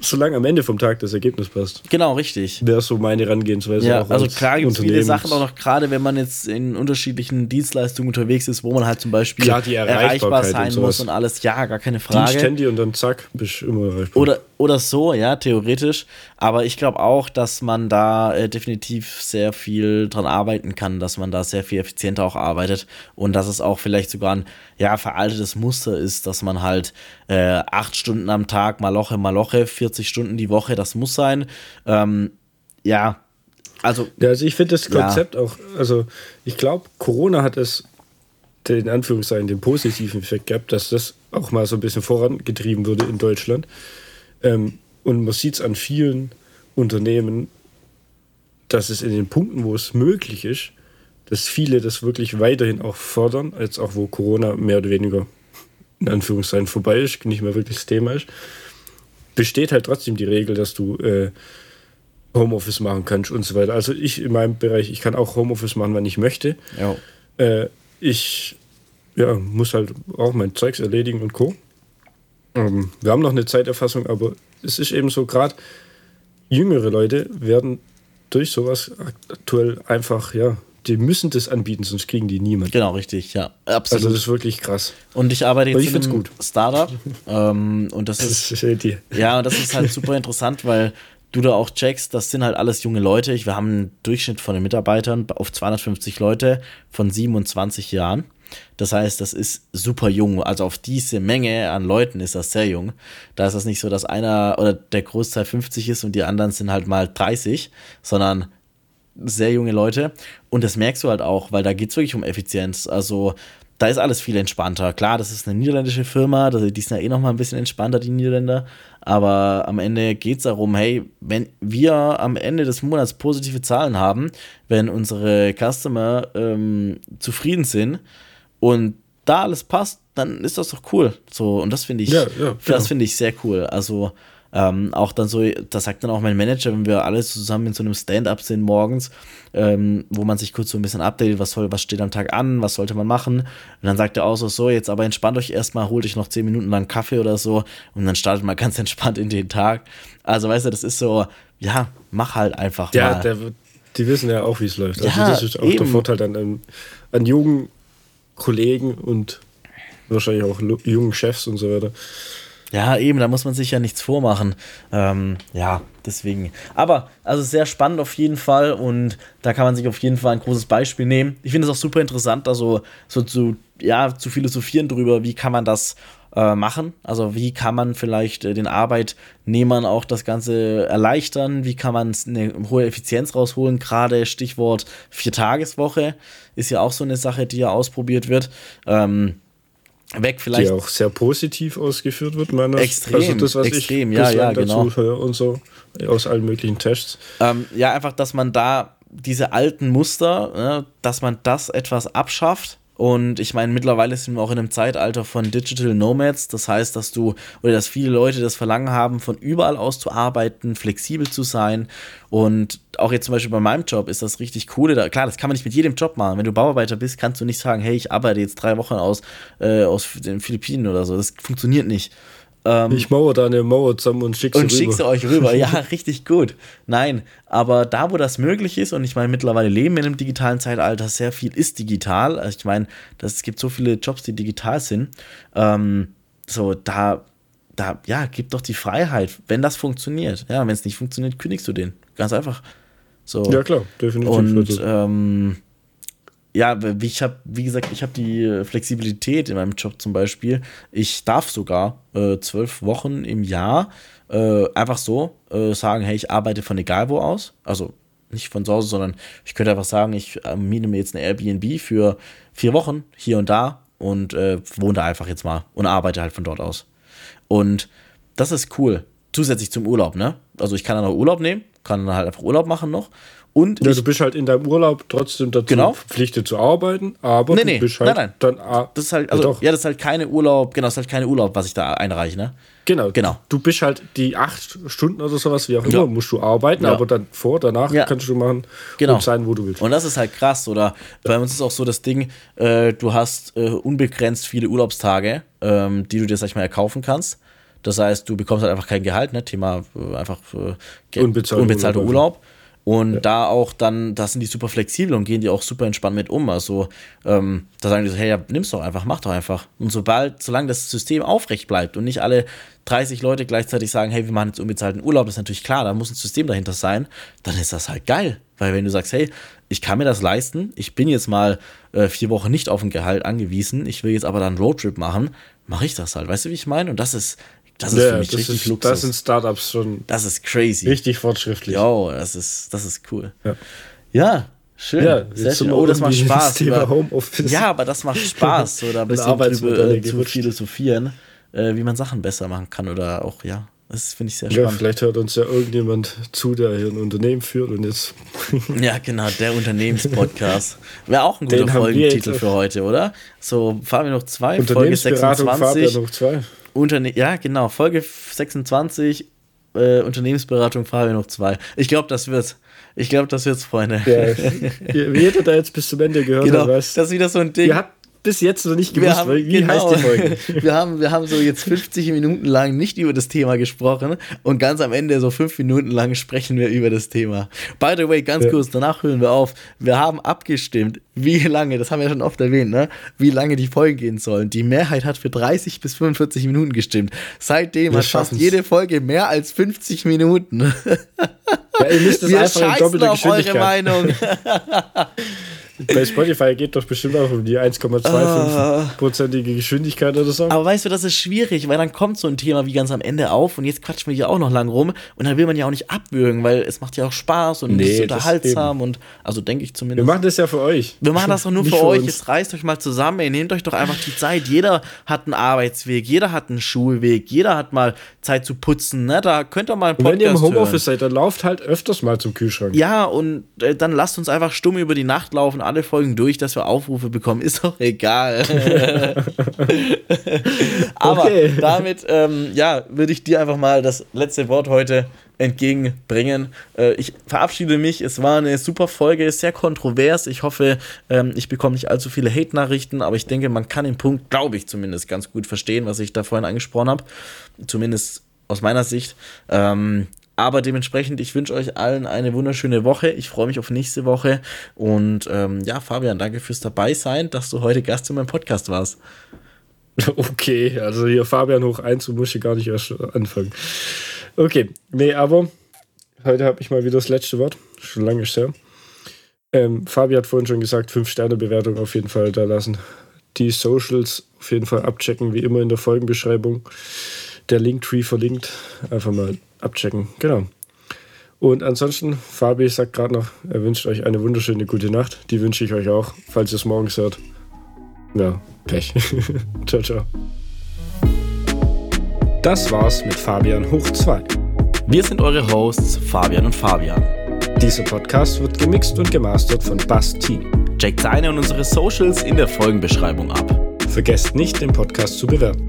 Speaker 3: Solange am Ende vom Tag das Ergebnis passt.
Speaker 2: genau, richtig.
Speaker 3: Wäre so meine Herangehensweise.
Speaker 2: Ja,
Speaker 3: auch
Speaker 2: also
Speaker 3: als
Speaker 2: klar gibt es viele Sachen auch noch, gerade wenn man jetzt in unterschiedlichen Dienstleistungen unterwegs ist, wo man halt zum Beispiel
Speaker 3: Klar, die
Speaker 2: erreichbar sein
Speaker 3: und
Speaker 2: muss und alles, ja, gar keine Frage.
Speaker 3: Handy und dann zack, bist du immer erreichbar.
Speaker 2: Oder, oder so, ja, theoretisch. Aber ich glaube auch, dass man da äh, definitiv sehr viel dran arbeiten kann, dass man da sehr viel effizienter auch arbeitet und dass es auch vielleicht sogar ein ja, veraltetes Muster ist, dass man halt äh, acht Stunden am Tag, Maloche, Maloche, 40 Stunden die Woche, das muss sein. Ähm, ja, also
Speaker 3: Ja, also ich finde das
Speaker 2: Ja.
Speaker 3: Konzept auch, also ich glaube, Corona hat es in Anführungszeichen den positiven Effekt gehabt, dass das auch mal so ein bisschen vorangetrieben wurde in Deutschland. Ähm, und man sieht es an vielen Unternehmen, dass es in den Punkten, wo es möglich ist, dass viele das wirklich weiterhin auch fördern, als auch wo Corona mehr oder weniger in Anführungszeichen vorbei ist, nicht mehr wirklich das Thema ist, besteht halt trotzdem die Regel, dass du äh, Homeoffice machen kannst und so weiter. Also ich in meinem Bereich, ich kann auch Homeoffice machen, wann ich möchte.
Speaker 2: ja,
Speaker 3: Äh, ich ja, muss halt auch mein Zeugs erledigen und Co. Ähm, wir haben noch eine Zeiterfassung, aber es ist eben so, gerade jüngere Leute werden durch sowas aktuell einfach, ja, die müssen das anbieten, sonst kriegen die niemand.
Speaker 2: genau, richtig, ja, absolut.
Speaker 3: Also das ist wirklich krass.
Speaker 2: und ich arbeite jetzt
Speaker 3: ich
Speaker 2: in einem
Speaker 3: gut.
Speaker 2: Startup ähm, und das ist
Speaker 3: Das ist die.
Speaker 2: Ja, und das ist halt super interessant, weil du da auch checkst, das sind halt alles junge Leute. Ich, wir haben einen Durchschnitt von den Mitarbeitern auf 250 Leute von 27 Jahren. Das heißt, das ist super jung. Also auf diese Menge an Leuten ist das sehr jung. Da ist das nicht so, dass einer oder der Großteil 50 ist und die anderen sind halt mal 30, sondern sehr junge Leute. Und das merkst du halt auch, weil da geht es wirklich um Effizienz. Also da ist alles viel entspannter. Klar, das ist eine niederländische Firma, die sind ja eh noch mal ein bisschen entspannter, die Niederländer. Aber am Ende geht es darum, hey, wenn wir am Ende des Monats positive Zahlen haben, wenn unsere Customer ähm, zufrieden sind und da alles passt, dann ist das doch cool. So, und das finde ich,
Speaker 3: Ja, ja, genau.
Speaker 2: das finde ich sehr cool. Also ähm, auch dann so, das sagt dann auch mein Manager, wenn wir alle zusammen in so einem Stand-up sind morgens, ähm, wo man sich kurz so ein bisschen updatet, was soll, was steht am Tag an, was sollte man machen. Und dann sagt er auch so, so, jetzt aber entspannt euch erstmal, holt euch noch zehn Minuten lang Kaffee oder so und dann startet man ganz entspannt in den Tag. Also weißt du, das ist so, ja, mach halt einfach
Speaker 3: Ja,
Speaker 2: mal.
Speaker 3: der, die wissen ja auch, wie es läuft. Also
Speaker 2: Ja,
Speaker 3: das ist auch der
Speaker 2: eben.
Speaker 3: Vorteil an, an, an jungen Kollegen und wahrscheinlich auch jungen Chefs und so weiter.
Speaker 2: Ja, eben, da muss man sich ja nichts vormachen. Ähm, ja, deswegen. Aber, also sehr spannend auf jeden Fall und da kann man sich auf jeden Fall ein großes Beispiel nehmen. Ich finde es auch super interessant, also so zu, ja, zu philosophieren drüber, wie kann man das äh, machen? Also, wie kann man vielleicht äh, den Arbeitnehmern auch das Ganze erleichtern? Wie kann man eine hohe Effizienz rausholen? Gerade Stichwort Viertageswoche ist ja auch so eine Sache, die ja ausprobiert wird. Ähm, weg vielleicht
Speaker 3: die auch sehr positiv ausgeführt wird, meiner
Speaker 2: Extrem,
Speaker 3: Also das, was
Speaker 2: extrem,
Speaker 3: ich
Speaker 2: ja, ja,
Speaker 3: dazu
Speaker 2: genau.
Speaker 3: höre und so, aus allen möglichen Tests.
Speaker 2: Ähm, ja, einfach, dass man da diese alten Muster, ne, dass man das etwas abschafft. Und ich meine, mittlerweile sind wir auch in einem Zeitalter von Digital Nomads. Das heißt, dass du oder dass viele Leute das Verlangen haben, von überall aus zu arbeiten, flexibel zu sein. Und auch jetzt zum Beispiel bei meinem Job ist das richtig cool. Da, klar, das kann man nicht mit jedem Job machen. Wenn du Bauarbeiter bist, kannst du nicht sagen, hey, ich arbeite jetzt drei Wochen aus, äh, aus den Philippinen oder so. Das funktioniert nicht.
Speaker 3: Ich mauer da eine Mauer zusammen und schick sie
Speaker 2: Und
Speaker 3: rüber.
Speaker 2: schickst du euch rüber. Ja, richtig gut. Nein, aber da, wo das möglich ist, und ich meine, mittlerweile leben wir in einem digitalen Zeitalter, sehr viel ist digital. Also ich meine, das, es gibt so viele Jobs, die digital sind. Ähm, so, da, da, ja, gib doch die Freiheit, wenn das funktioniert. Ja, wenn es nicht funktioniert, kündigst du den. Ganz einfach. So.
Speaker 3: Ja, klar, definitiv.
Speaker 2: Und
Speaker 3: Also,
Speaker 2: ähm, ja, ich habe, wie gesagt, ich habe die Flexibilität in meinem Job zum Beispiel. Ich darf sogar äh, zwölf Wochen im Jahr äh, einfach so äh, sagen, hey, ich arbeite von egal wo aus. Also nicht von zu Hause, sondern ich könnte einfach sagen, ich äh, miete mir jetzt eine Airbnb für vier Wochen hier und da und äh, wohne da einfach jetzt mal und arbeite halt von dort aus. Und das ist cool. Zusätzlich zum Urlaub, ne? Also ich kann dann auch Urlaub nehmen, kann dann halt einfach Urlaub machen noch. Und
Speaker 3: Ja,
Speaker 2: ich,
Speaker 3: du bist halt in deinem Urlaub trotzdem dazu
Speaker 2: Genau.
Speaker 3: verpflichtet zu arbeiten, aber
Speaker 2: Nee,
Speaker 3: du
Speaker 2: nee,
Speaker 3: bist halt
Speaker 2: nein, nein.
Speaker 3: dann. ah,
Speaker 2: das ist halt,
Speaker 3: ja,
Speaker 2: also,
Speaker 3: doch.
Speaker 2: ja, das ist halt keine Urlaub, genau, das ist halt keine Urlaub, was ich da einreiche, ne?
Speaker 3: Genau,
Speaker 2: Genau.
Speaker 3: Du bist halt die acht Stunden oder sowas, wie auch immer,
Speaker 2: Ja.
Speaker 3: musst du arbeiten,
Speaker 2: Ja.
Speaker 3: aber dann vor, danach
Speaker 2: Ja.
Speaker 3: kannst du machen
Speaker 2: Genau.
Speaker 3: und sein, wo du willst.
Speaker 2: Und das ist halt krass, oder bei uns ist auch so das Ding, äh, du hast äh, unbegrenzt viele Urlaubstage, ähm, die du dir, sag ich mal, erkaufen kannst. Das heißt, du bekommst halt einfach kein Gehalt, ne? Thema äh, einfach äh,
Speaker 3: unbezahlter Urlaub.
Speaker 2: Urlaub. Und da auch dann, da sind die super flexibel und gehen die auch super entspannt mit um. Also ähm, da sagen die so, hey, ja, nimm's doch einfach, mach doch einfach. Und sobald, solange das System aufrecht bleibt und nicht alle 30 Leute gleichzeitig sagen, hey, wir machen jetzt unbezahlten Urlaub, das ist natürlich klar, da muss ein System dahinter sein, dann ist das halt geil. Weil wenn du sagst, hey, ich kann mir das leisten, ich bin jetzt mal äh, vier Wochen nicht auf ein Gehalt angewiesen, ich will jetzt aber dann einen Roadtrip machen, mache ich das halt. Weißt du, wie ich meine? Und das ist, das ist für mich
Speaker 3: das,
Speaker 2: richtig
Speaker 3: ist,
Speaker 2: Luxus.
Speaker 3: das sind Startups schon
Speaker 2: das ist crazy.
Speaker 3: richtig fortschrittlich.
Speaker 2: Jo, das ist, das ist cool.
Speaker 3: Ja.
Speaker 2: Ja, schön.
Speaker 3: Ja,
Speaker 2: Sehr schön.
Speaker 3: wir
Speaker 2: Oh, das macht Spaß.
Speaker 3: Thema
Speaker 2: über-
Speaker 3: Homeoffice.
Speaker 2: Ja, aber das macht Spaß, so da ein bisschen drüber äh, zu philosophieren, äh, wie man Sachen besser machen kann oder auch, ja, das finde ich sehr
Speaker 3: Ja,
Speaker 2: spannend.
Speaker 3: vielleicht hört uns ja irgendjemand zu, der hier ein Unternehmen führt und jetzt.
Speaker 2: Ja, genau, der Unternehmenspodcast. Wäre auch ein guter
Speaker 3: wir
Speaker 2: Folgentitel für heute, oder? So, fahren wir noch zwei, Folge
Speaker 3: Unternehmensberatung Fabian
Speaker 2: 26.
Speaker 3: noch zwei.
Speaker 2: Unterne ja, genau, Folge 26, äh, Unternehmensberatung Fabian noch zwei. Ich glaube, das wird's. Ich glaube, das wird's, Freunde.
Speaker 3: Ja, jeder, der jetzt bis zum Ende gehört
Speaker 2: genau,
Speaker 3: hat, weiß,
Speaker 2: das ist wieder so ein Ding.
Speaker 3: ihr habt bis jetzt noch nicht gewusst,
Speaker 2: haben,
Speaker 3: weil- wie
Speaker 2: genau,
Speaker 3: heißt die Folge.
Speaker 2: wir, haben, wir haben so jetzt 50 Minuten lang nicht über das Thema gesprochen und ganz am Ende, so fünf Minuten lang, sprechen wir über das Thema. By the way, ganz
Speaker 3: Ja.
Speaker 2: kurz, danach hören wir auf. Wir haben abgestimmt, wie lange, das haben wir ja schon oft erwähnt, ne? wie lange die Folgen gehen sollen. Die Mehrheit hat für 30 bis 45 Minuten gestimmt. Seitdem
Speaker 3: Wir
Speaker 2: hat fast
Speaker 3: schaffen's.
Speaker 2: jede Folge mehr als 50 Minuten.
Speaker 3: Ja, ihr müsst es
Speaker 2: wir
Speaker 3: einfach in doppelter
Speaker 2: auf eure. Meinung.
Speaker 3: Bei Spotify geht doch bestimmt auch um die 1,25-prozentige Geschwindigkeit oder so.
Speaker 2: Aber weißt du, das ist schwierig, weil dann kommt so ein Thema wie ganz am Ende auf und jetzt quatschen wir hier auch noch lang rum und dann will man ja auch nicht abwürgen, weil es macht ja auch Spaß und
Speaker 3: Nee,
Speaker 2: es ist unterhaltsam und also denke ich
Speaker 3: Wir
Speaker 2: zumindest.
Speaker 3: machen das ja für euch.
Speaker 2: Wir machen das doch nur
Speaker 3: Nicht
Speaker 2: für euch. Jetzt reißt euch mal zusammen. Ey, nehmt euch doch einfach die Zeit. Jeder hat einen Arbeitsweg, jeder hat einen Schulweg, jeder hat mal Zeit zu putzen. Ne? Da könnt ihr mal einen
Speaker 3: Und
Speaker 2: Podcast
Speaker 3: wenn ihr im Homeoffice
Speaker 2: hören.
Speaker 3: seid, dann lauft halt öfters mal zum Kühlschrank.
Speaker 2: Ja, und äh, dann lasst uns einfach stumm über die Nacht laufen, alle Folgen durch, dass wir Aufrufe bekommen. Ist doch egal. Aber
Speaker 3: Okay.
Speaker 2: damit, ähm, ja, würde ich dir einfach mal das letzte Wort heute entgegenbringen. Äh, ich verabschiede mich. Es war eine super Folge, sehr kontrovers. Ich hoffe, ähm, ich bekomme nicht allzu viele Hate-Nachrichten, aber ich denke, man kann den Punkt, glaube ich zumindest, ganz gut verstehen, was ich da vorhin angesprochen habe. Zumindest aus meiner Sicht. Ähm, aber dementsprechend, ich wünsche euch allen eine wunderschöne Woche. Ich freue mich auf nächste Woche. Und ähm, ja, Fabian, danke fürs Dabeisein, dass du heute Gast in meinem Podcast warst.
Speaker 3: Okay, also hier Fabian hoch 1, du musst hier gar nicht erst anfangen. Okay, nee, aber heute habe ich mal wieder das letzte Wort. Schon lange ist her. Ähm, Fabi hat vorhin schon gesagt, 5-Sterne-Bewertung auf jeden Fall da lassen. Die Socials auf jeden Fall abchecken, wie immer in der Folgenbeschreibung. Der Linktree verlinkt. Einfach mal abchecken. Genau. Und ansonsten, Fabi sagt gerade noch, er wünscht euch eine wunderschöne gute Nacht. Die wünsche ich euch auch, falls ihr es morgens hört. Ja, Pech. ciao, ciao. Das war's mit Fabian hoch 2.
Speaker 2: Wir sind eure Hosts, Fabian und Fabian.
Speaker 3: Dieser Podcast wird gemixt und gemastert von Bass Team.
Speaker 2: Checkt seine und unsere Socials in der Folgenbeschreibung ab.
Speaker 3: Vergesst nicht, den Podcast zu bewerten.